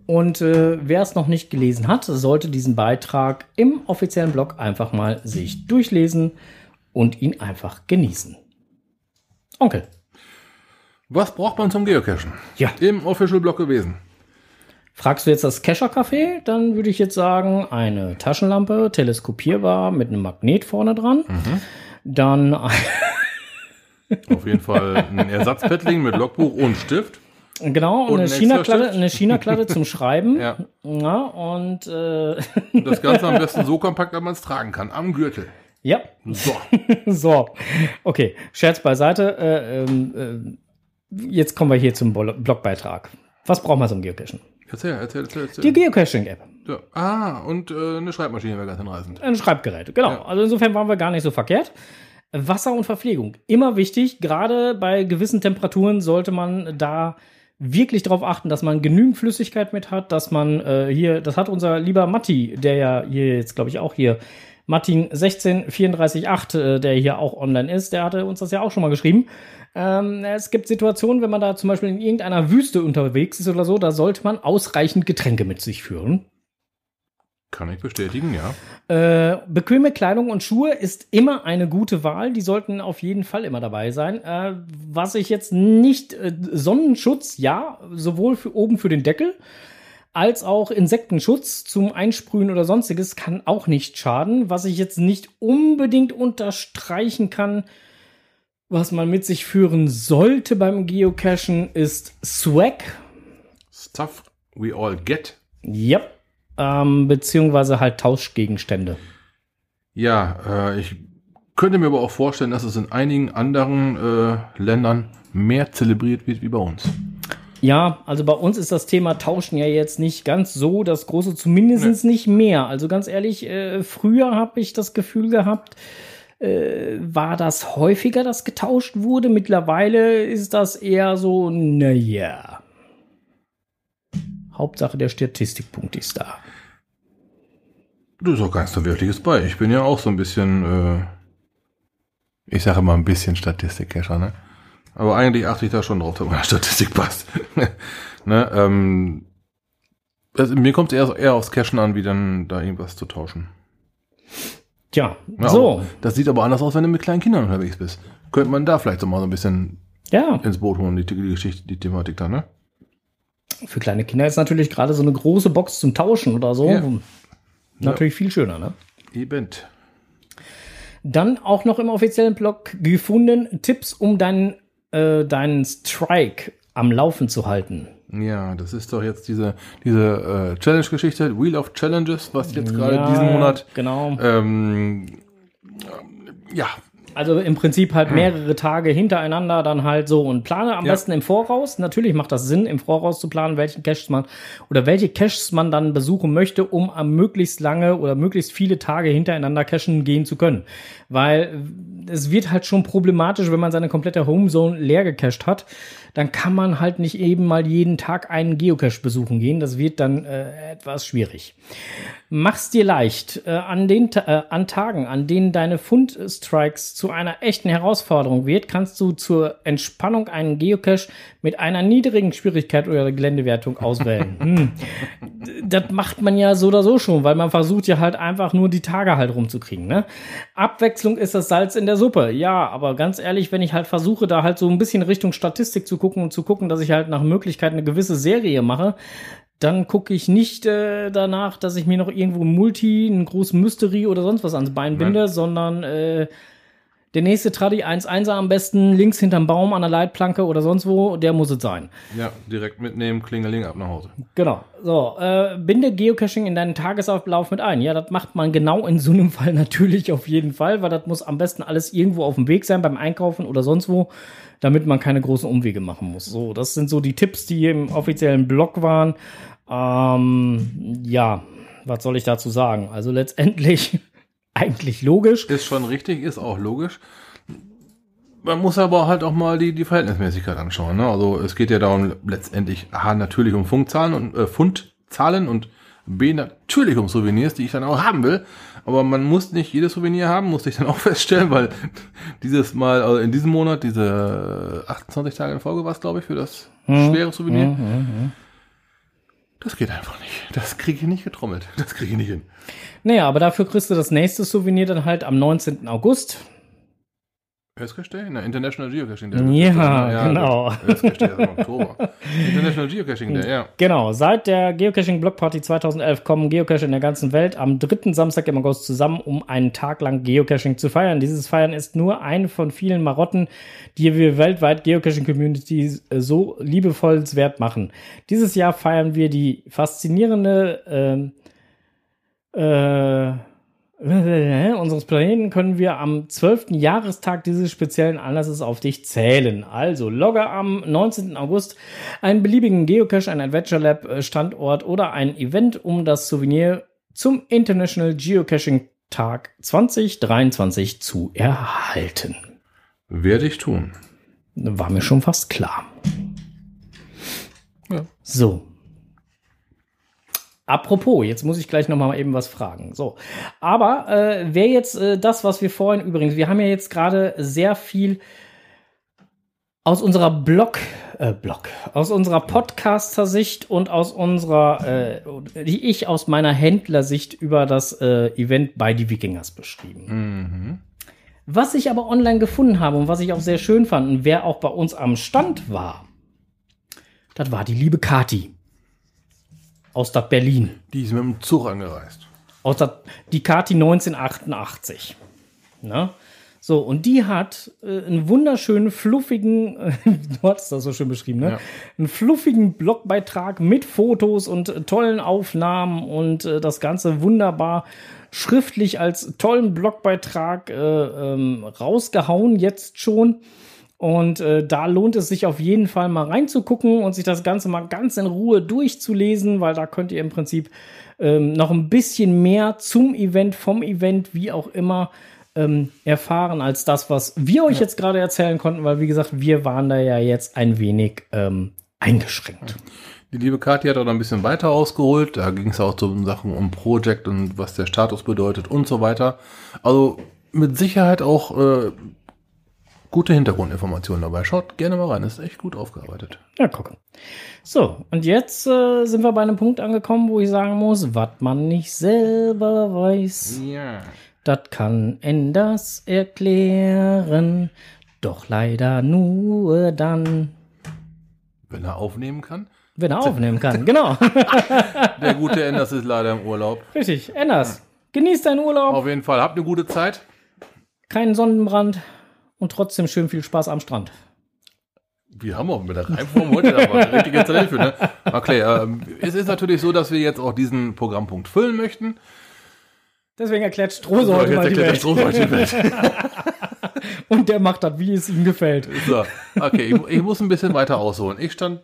Und äh, wer es noch nicht gelesen hat, sollte diesen Beitrag im offiziellen Blog einfach mal sich durchlesen und ihn einfach genießen. Onkel. Was braucht man zum Geocachen? Ja. Im Official Blog gewesen. Fragst du jetzt das Kescher Café, dann würde ich jetzt sagen, eine Taschenlampe, teleskopierbar mit einem Magnet vorne dran. Mhm. Dann Auf jeden Fall ein Ersatzpaddling mit Logbuch und Stift. genau Und eine eine China-Kladde zum Schreiben. Ja. Ja, und äh, Und das Ganze am besten so kompakt, dass man es tragen kann. Am Gürtel. ja, So. so, okay, Scherz beiseite. Äh, ähm, äh, jetzt kommen wir hier zum Blogbeitrag. Was braucht man zum Geocachen? Erzähl, erzähl, erzähl. erzähl. Die Geocaching-App. So. Ah, und äh, eine Schreibmaschine wäre ganz hinreißend. Ein Schreibgerät, genau. Ja. Also insofern waren wir gar nicht so verkehrt. Wasser und Verpflegung. Immer wichtig, gerade bei gewissen Temperaturen sollte man da wirklich darauf achten, dass man genügend Flüssigkeit mit hat, dass man äh, hier, das hat unser lieber Matti, der ja hier jetzt, glaube ich, auch hier, Martin 16348, äh, der hier auch online ist, der hatte uns das ja auch schon mal geschrieben. Ähm, es gibt Situationen, wenn man da zum Beispiel in irgendeiner Wüste unterwegs ist oder so, da sollte man ausreichend Getränke mit sich führen. Kann ich bestätigen, ja. Äh, bequeme Kleidung und Schuhe ist immer eine gute Wahl. Die sollten auf jeden Fall immer dabei sein. Äh, was ich jetzt nicht, äh, Sonnenschutz, ja, sowohl für oben für den Deckel, als auch Insektenschutz zum Einsprühen oder sonstiges kann auch nicht schaden. Was ich jetzt nicht unbedingt unterstreichen kann, was man mit sich führen sollte beim Geocachen, ist Swag. Stuff we all get. Yep. Ähm, beziehungsweise halt Tauschgegenstände. Ja, äh, ich könnte mir aber auch vorstellen, dass es in einigen anderen äh, Ländern mehr zelebriert wird wie bei uns. Ja, also bei uns ist das Thema Tauschen ja jetzt nicht ganz so das große, zumindest nicht mehr. Also ganz ehrlich, äh, früher habe ich das Gefühl gehabt, äh, war das häufiger, dass getauscht wurde. Mittlerweile ist das eher so, naja. Hauptsache der Statistikpunkt ist da. Du ist auch so Wirkliches bei. Ich bin ja auch so ein bisschen, äh, ich sage mal ein bisschen Statistikcacher, ne? Aber eigentlich achte ich da schon drauf, dass meine Statistik passt. ne, ähm, also mir kommt es eher, eher aufs Cashen an, wie dann da irgendwas zu tauschen. Tja, Ja, so. Das sieht aber anders aus, wenn du mit kleinen Kindern unterwegs bist. Könnte man da vielleicht so mal so ein bisschen Ja, ins Boot holen, die, die Geschichte, die Thematik da, ne? für kleine Kinder ist natürlich gerade so eine große Box zum Tauschen oder so. Ja. Natürlich viel schöner, ne? Eben. Dann auch noch im offiziellen Blog gefunden Tipps, um deinen, äh, deinen Strike am Laufen zu halten. Ja, das ist doch jetzt diese, diese äh, Challenge-Geschichte, Wheel of Challenges, was jetzt gerade Ja, diesen Monat Genau. ähm, ja, Also im Prinzip halt mehrere Tage hintereinander dann halt so und plane am Ja. besten im Voraus. Natürlich macht das Sinn, im Voraus zu planen, welchen Caches man oder welche Caches man dann besuchen möchte, um am möglichst lange oder möglichst viele Tage hintereinander cachen gehen zu können. Weil es wird halt schon problematisch, wenn man seine komplette Homezone leer gecached hat. Dann kann man halt nicht eben mal jeden Tag einen Geocache besuchen gehen. Das wird dann äh, etwas schwierig. Mach's dir leicht. Äh, an, den, äh, an Tagen, an denen deine Fundstrikes zu einer echten Herausforderung wird, kannst du zur Entspannung einen Geocache mit einer niedrigen Schwierigkeit oder Geländewertung auswählen. hm. Das macht man ja so oder so schon, weil man versucht ja halt einfach nur die Tage halt rumzukriegen. Ne? Abwechslung ist das Salz in der Suppe. Ja, aber ganz ehrlich, wenn ich halt versuche, da halt so ein bisschen Richtung Statistik zu gucken und zu gucken, dass ich halt nach Möglichkeit eine gewisse Serie mache, dann gucke ich nicht äh, danach, dass ich mir noch irgendwo ein Multi, einen großen Mystery oder sonst was ans Bein binde, sondern äh, der nächste Tradi 1-1er am besten links hinterm Baum an der Leitplanke oder sonst wo, der muss es sein. Ja, direkt mitnehmen, Klingeling ab nach Hause. Genau. So, äh, binde Geocaching in deinen Tagesablauf mit ein. Ja, das macht man genau in so einem Fall natürlich auf jeden Fall, weil das muss am besten alles irgendwo auf dem Weg sein beim Einkaufen oder sonst wo, damit man keine großen Umwege machen muss. So, das sind so die Tipps, die im offiziellen Blog waren. Ähm, ja, was soll ich dazu sagen? Also letztendlich eigentlich logisch. Ist schon richtig, ist auch logisch. Man muss aber halt auch mal die, die Verhältnismäßigkeit anschauen. Ne? Also es geht ja darum, letztendlich A, natürlich um Funkzahlen und äh, Pfundzahlen und B, natürlich um Souvenirs, die ich dann auch haben will. Aber man muss nicht jedes Souvenir haben, musste ich dann auch feststellen, weil dieses Mal, also in diesem Monat, diese 28 Tage in Folge war es, glaube ich, für das schwere Souvenir. Das geht einfach nicht. Das kriege ich nicht getrommelt. Das kriege ich nicht hin. Naja, aber dafür kriegst du das nächste Souvenir dann halt am 19. August. Festgestellt? Na, International Geocaching Day. Ja, genau. Festgestellt, das ist im Oktober. International Geocaching Day, ja. Genau, seit der Geocaching Block Party 2011 kommen Geocacher in der ganzen Welt am dritten Samstag im August zusammen, um einen Tag lang Geocaching zu feiern. Dieses Feiern ist nur eine von vielen Marotten, die wir weltweit Geocaching Community äh, so liebevollswert machen. Dieses Jahr feiern wir die faszinierende ähm, äh, unseres Planeten können wir am 12. Jahrestag dieses speziellen Anlasses auf dich zählen. Also logge am 19. August einen beliebigen Geocache, ein Adventure Lab äh, Standort oder ein Event, um das Souvenir zum International Geocaching Tag 2023 zu erhalten. Werde ich tun. War mir schon fast klar. Ja. So. Apropos, jetzt muss ich gleich noch mal eben was fragen. So, aber äh, wer jetzt äh, das, was wir vorhin übrigens, wir haben ja jetzt gerade sehr viel aus unserer Blog, äh, Blog, aus unserer Podcaster-Sicht und aus unserer, äh, die ich aus meiner Händlersicht über das äh, Event bei die Wikingers beschrieben. Was ich aber online gefunden habe und was ich auch sehr schön fand und wer auch bei uns am Stand war, das war die liebe Kati aus Stadt Berlin. Die ist mit dem Zug angereist. Aus der, die Kati 1988. Ne? So, und die hat äh, einen wunderschönen, fluffigen, äh, du hattest das so schön beschrieben, ne? Ja. Einen fluffigen Blogbeitrag mit Fotos und äh, tollen Aufnahmen und äh, das Ganze wunderbar schriftlich als tollen Blogbeitrag äh, ähm, rausgehauen, jetzt schon. Und äh, da lohnt es sich auf jeden Fall mal reinzugucken und sich das Ganze mal ganz in Ruhe durchzulesen, weil da könnt ihr im Prinzip ähm, noch ein bisschen mehr zum Event, vom Event, wie auch immer, ähm, erfahren als das, was wir euch jetzt gerade erzählen konnten, weil wie gesagt, wir waren da ja jetzt ein wenig ähm, eingeschränkt. Die liebe Kathi hat auch noch ein bisschen weiter ausgeholt. Da ging es auch so Sachen um Project und was der Status bedeutet und so weiter. Also mit Sicherheit auch äh, gute Hintergrundinformationen dabei. Schaut gerne mal rein. Ist echt gut aufgearbeitet. Ja, gucken. So, und jetzt äh, sind wir bei einem Punkt angekommen, wo ich sagen muss, was man nicht selber weiß. Ja. Das kann Enders erklären, doch leider nur dann, Wenn er aufnehmen kann. wenn er aufnehmen kann. Genau, Der gute Enders ist leider im Urlaub. richtig. Enders, genieß deinen Urlaub, Auf jeden Fall. Habt eine gute Zeit. keinen Sonnenbrand und trotzdem schön viel Spaß am Strand. Wir haben auch mit der Reimform heute aber eine richtige Zeit für, ne? Okay, ähm, es ist natürlich so, dass wir jetzt auch diesen Programmpunkt füllen möchten. Deswegen erklärt Strose heute Jetzt mal die Welt. Stroh heute die Welt. Und der macht das, wie es ihm gefällt. So, okay, ich, ich muss ein bisschen weiter ausholen. Ich stand,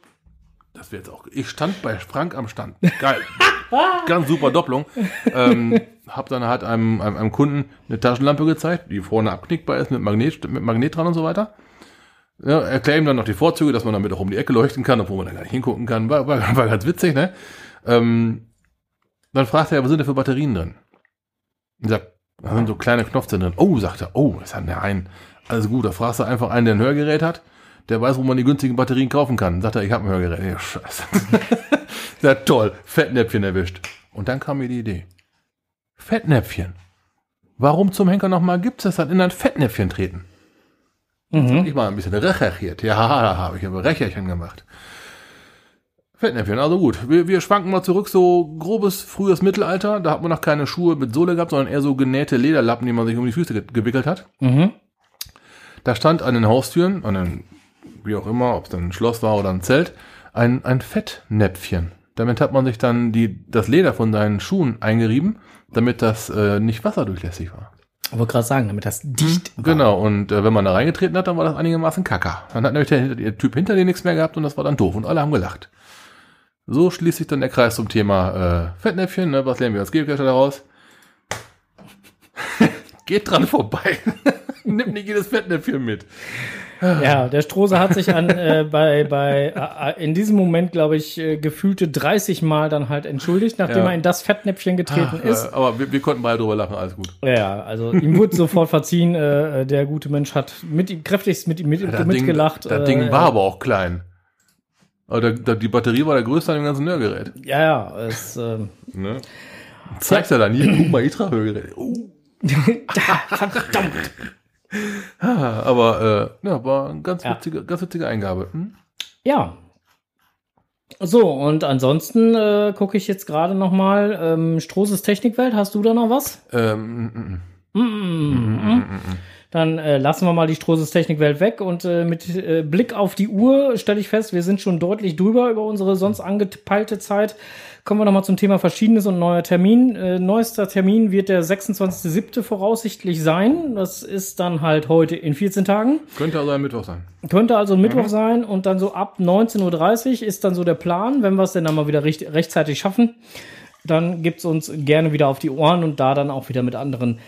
das wird jetzt auch, ich stand bei Frank am Stand. Geil. Ganz super Doppelung. Ähm, hab dann halt einem, einem, einem Kunden eine Taschenlampe gezeigt, die vorne abknickbar ist mit Magnet, mit Magnet dran und so weiter. Ja, erklär ihm dann noch die Vorzüge, dass man damit auch um die Ecke leuchten kann, obwohl man da gar nicht hingucken kann. War, war, war ganz witzig, ne? Ähm, Dann fragt er, was sind da für Batterien drin? Und sagt, da sind so kleine Knopfzellen drin. Oh, sagt er, oh, ist hat der einen. Alles gut, da fragst du einfach einen, der ein Hörgerät hat, der weiß, wo man die günstigen Batterien kaufen kann. Sagt er, ich habe ein Hörgerät. Ja, scheiße. ja, toll, Fettnäpfchen erwischt. Und dann kam mir die Idee. Fettnäpfchen. Warum zum Henker nochmal gibt es das dann in ein Fettnäpfchen treten? Mhm. Ich mal ein bisschen recherchiert. Ja, da habe ich aber Recherchen gemacht. Fettnäpfchen, also gut. Wir, wir schwanken mal zurück, so grobes frühes Mittelalter. Da hat man noch keine Schuhe mit Sohle gehabt, sondern eher so genähte Lederlappen, die man sich um die Füße ge gewickelt hat. Mhm. Da stand an den Haustüren, an den, wie auch immer, ob es dann ein Schloss war oder ein Zelt, ein, ein Fettnäpfchen. Damit hat man sich dann die, das Leder von seinen Schuhen eingerieben, damit das äh, nicht wasserdurchlässig war. Ich wollte gerade sagen, damit das dicht war. Genau, und äh, wenn man da reingetreten hat, dann war das einigermaßen kacker. Dann hat nämlich der, der Typ hinter dir nichts mehr gehabt und das war dann doof und alle haben gelacht. So schließt sich dann der Kreis zum Thema äh, Fettnäpfchen. Ne? Was lernen wir als Geocacher daraus? Geht dran vorbei. Nimmt nicht jedes Fettnäpfchen mit. Ja, der Strose hat sich an äh, bei bei äh, in diesem Moment, glaube ich, äh, gefühlte 30 Mal dann halt entschuldigt, nachdem Ja. er in das Fettnäpfchen getreten ist. Äh, aber wir, wir konnten beide drüber lachen, alles gut. Ja, also ihm wurde sofort verziehen. Äh, der gute Mensch hat mit ihm kräftigst mit ihm mit, Das mitgelacht. Ding, das äh, Ding war aber auch klein. Aber der, der, die Batterie war der größte an dem ganzen Hörgerät. Ja, ja, es, äh, Ne? Zeigst er dann hier, guck mal, Itra Hörgerät. Oh. verdammt. Ah, aber äh, ja, war eine ganz Ja. witzige, ganz witzige Eingabe. Hm? Ja. So, und ansonsten äh, gucke ich jetzt gerade noch mal ähm, Strohses Technikwelt. Hast du da noch was? Ähm, mm, mm, Mm, mm, mm. Dann äh, lassen wir mal die Strohses Technikwelt weg und äh, mit äh, Blick auf die Uhr stelle ich fest, wir sind schon deutlich drüber über unsere sonst angepeilte Zeit. Kommen wir noch mal zum Thema Verschiedenes und neuer Termin. Äh, neuester Termin wird der 26.07. voraussichtlich sein. Das ist dann halt heute in 14 Tagen. könnte also ein Mittwoch sein. Könnte also ein Mittwoch sein und dann so ab 19.30 Uhr ist dann so der Plan, wenn wir es denn dann mal wieder recht, rechtzeitig schaffen. Dann gibt's uns gerne wieder auf die Ohren und da dann auch wieder mit anderen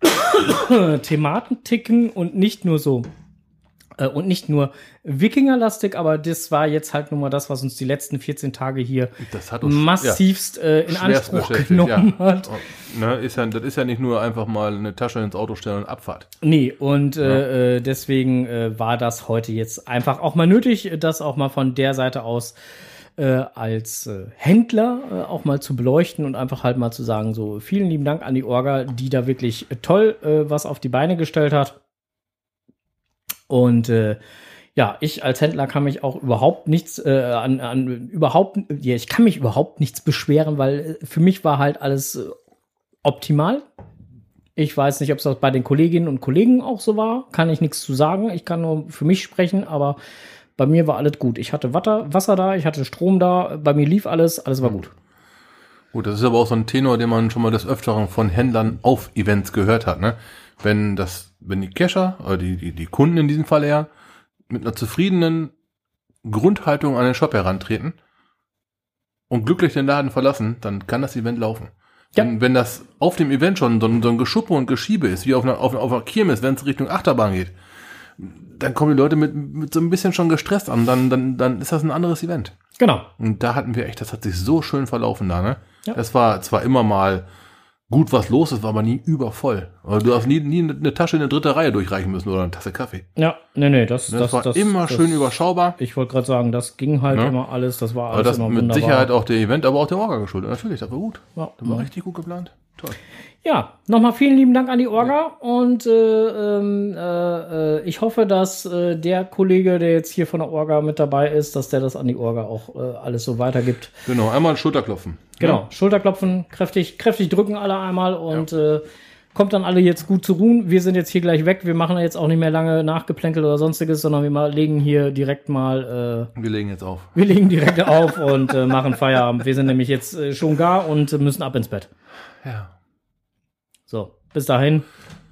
Thematiken und nicht nur so und nicht nur Wikingerlastig, aber das war jetzt halt nun mal das, was uns die letzten 14 Tage hier Das hat uns massivst äh, in ja, Anspruch genommen ja. hat. Ne, ist ja, das ist ja nicht nur einfach mal eine Tasche ins Auto stellen und Abfahrt. Nee, und äh, äh, deswegen äh, war das heute jetzt einfach auch mal nötig, das auch mal von der Seite aus äh, als äh, Händler äh, auch mal zu beleuchten und einfach halt mal zu sagen, so vielen lieben Dank an die Orga, die da wirklich äh, toll äh, was auf die Beine gestellt hat. Und äh, ja, ich als Händler kann mich auch überhaupt nichts äh, an, an überhaupt, ja, ich kann mich überhaupt nichts beschweren, weil äh, für mich war halt alles äh, optimal. Ich weiß nicht, ob es das bei den Kolleginnen und Kollegen auch so war. Kann ich nichts zu sagen. Ich kann nur für mich sprechen, aber bei mir war alles gut. Ich hatte Wasser, Wasser da, ich hatte Strom da, bei mir lief alles, alles war gut. Gut, das ist aber auch so ein Tenor, den man schon mal des Öfteren von Händlern auf Events gehört hat, ne? Wenn das, wenn die Cacher, oder die, die, die Kunden in diesem Fall eher, mit einer zufriedenen Grundhaltung an den Shop herantreten und glücklich den Laden verlassen, dann kann das Event laufen. Ja. Wenn, wenn das auf dem Event schon so ein, so ein Geschuppe und Geschiebe ist, wie auf einer, auf, einer- auf einer Kirmes, wenn es Richtung Achterbahn geht, dann kommen die Leute mit, mit so ein bisschen schon gestresst an, dann, dann, dann ist das ein anderes Event. Genau. Und da hatten wir echt, das hat sich so schön verlaufen da, ne? Ja. Es war zwar immer mal gut was los, es war aber nie übervoll. Also du hast nie, nie eine Tasche in eine dritte Reihe durchreichen müssen oder eine Tasse Kaffee. Ja, nee, nee, das, Das, das, war das immer das, schön überschaubar. Ich wollte gerade sagen, das ging halt Ne? immer alles, das war Aber alles das immer mit wunderbar. Sicherheit auch der Event, aber auch der Orga geschuldet. Natürlich, das war gut. Ja, Das war richtig gut geplant. Toll. Ja, nochmal vielen lieben Dank an die Orga und äh, ähm, äh, äh, ich hoffe, dass äh, der Kollege, der jetzt hier von der Orga mit dabei ist, dass der das an die Orga auch äh, alles so weitergibt. Genau, einmal ein Schulterklopfen. Genau, Schulterklopfen, kräftig, kräftig drücken alle einmal und äh, kommt dann alle jetzt gut zu ruhen. Wir sind jetzt hier gleich weg. Wir machen jetzt auch nicht mehr lange Nachgeplänkelt oder sonstiges, sondern wir mal, legen hier direkt mal, äh, Wir legen jetzt auf. wir legen direkt auf und äh, machen Feierabend. Wir sind nämlich jetzt äh, schon gar und müssen ab ins Bett. Ja. So, bis dahin.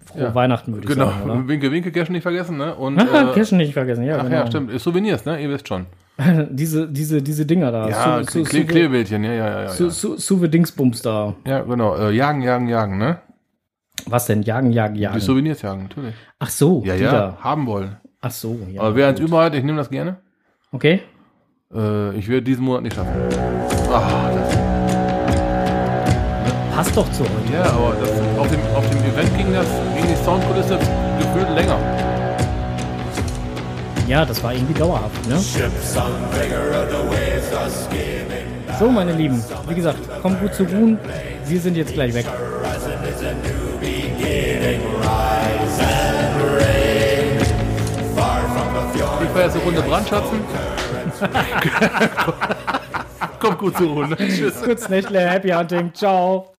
Frohe Ja. Weihnachten, würde ich Genau. sagen, oder? Winke, Winke, Cash nicht vergessen, ne? Und, äh, Kirschen nicht vergessen, ja, ach genau. ja, stimmt. Souvenirs, ne? Ihr wisst schon. diese, diese, diese Dinger da. Ja, Su- Kle Klebebildchen, ja, ja, ja. ja. Su- Su- Suve Dingsbums da. Ja, genau. Äh, jagen, jagen, jagen, ne? Was denn? Jagen, jagen, Die jagen. Souvenirs jagen, natürlich. Ach so, Ja, die ja, da. haben wollen. Ach so, ja. Aber wer eins über hat, ich nehme das gerne. Okay. Äh, ich werde diesen Monat nicht schaffen. Ah, das passt doch zu heute. Ja, aber das, auf, dem, auf dem Event ging das, ging die Soundkulisse gefühlt länger. Ja, das war irgendwie dauerhaft, ne? So, meine Lieben, wie gesagt, kommt gut zu ruhen. Wir sind jetzt gleich weg. Ich war jetzt eine Runde Brandschatzen. Kommt gut zu Runde. Tschüss. Kurz Nächtle, Happy Hunting, ciao.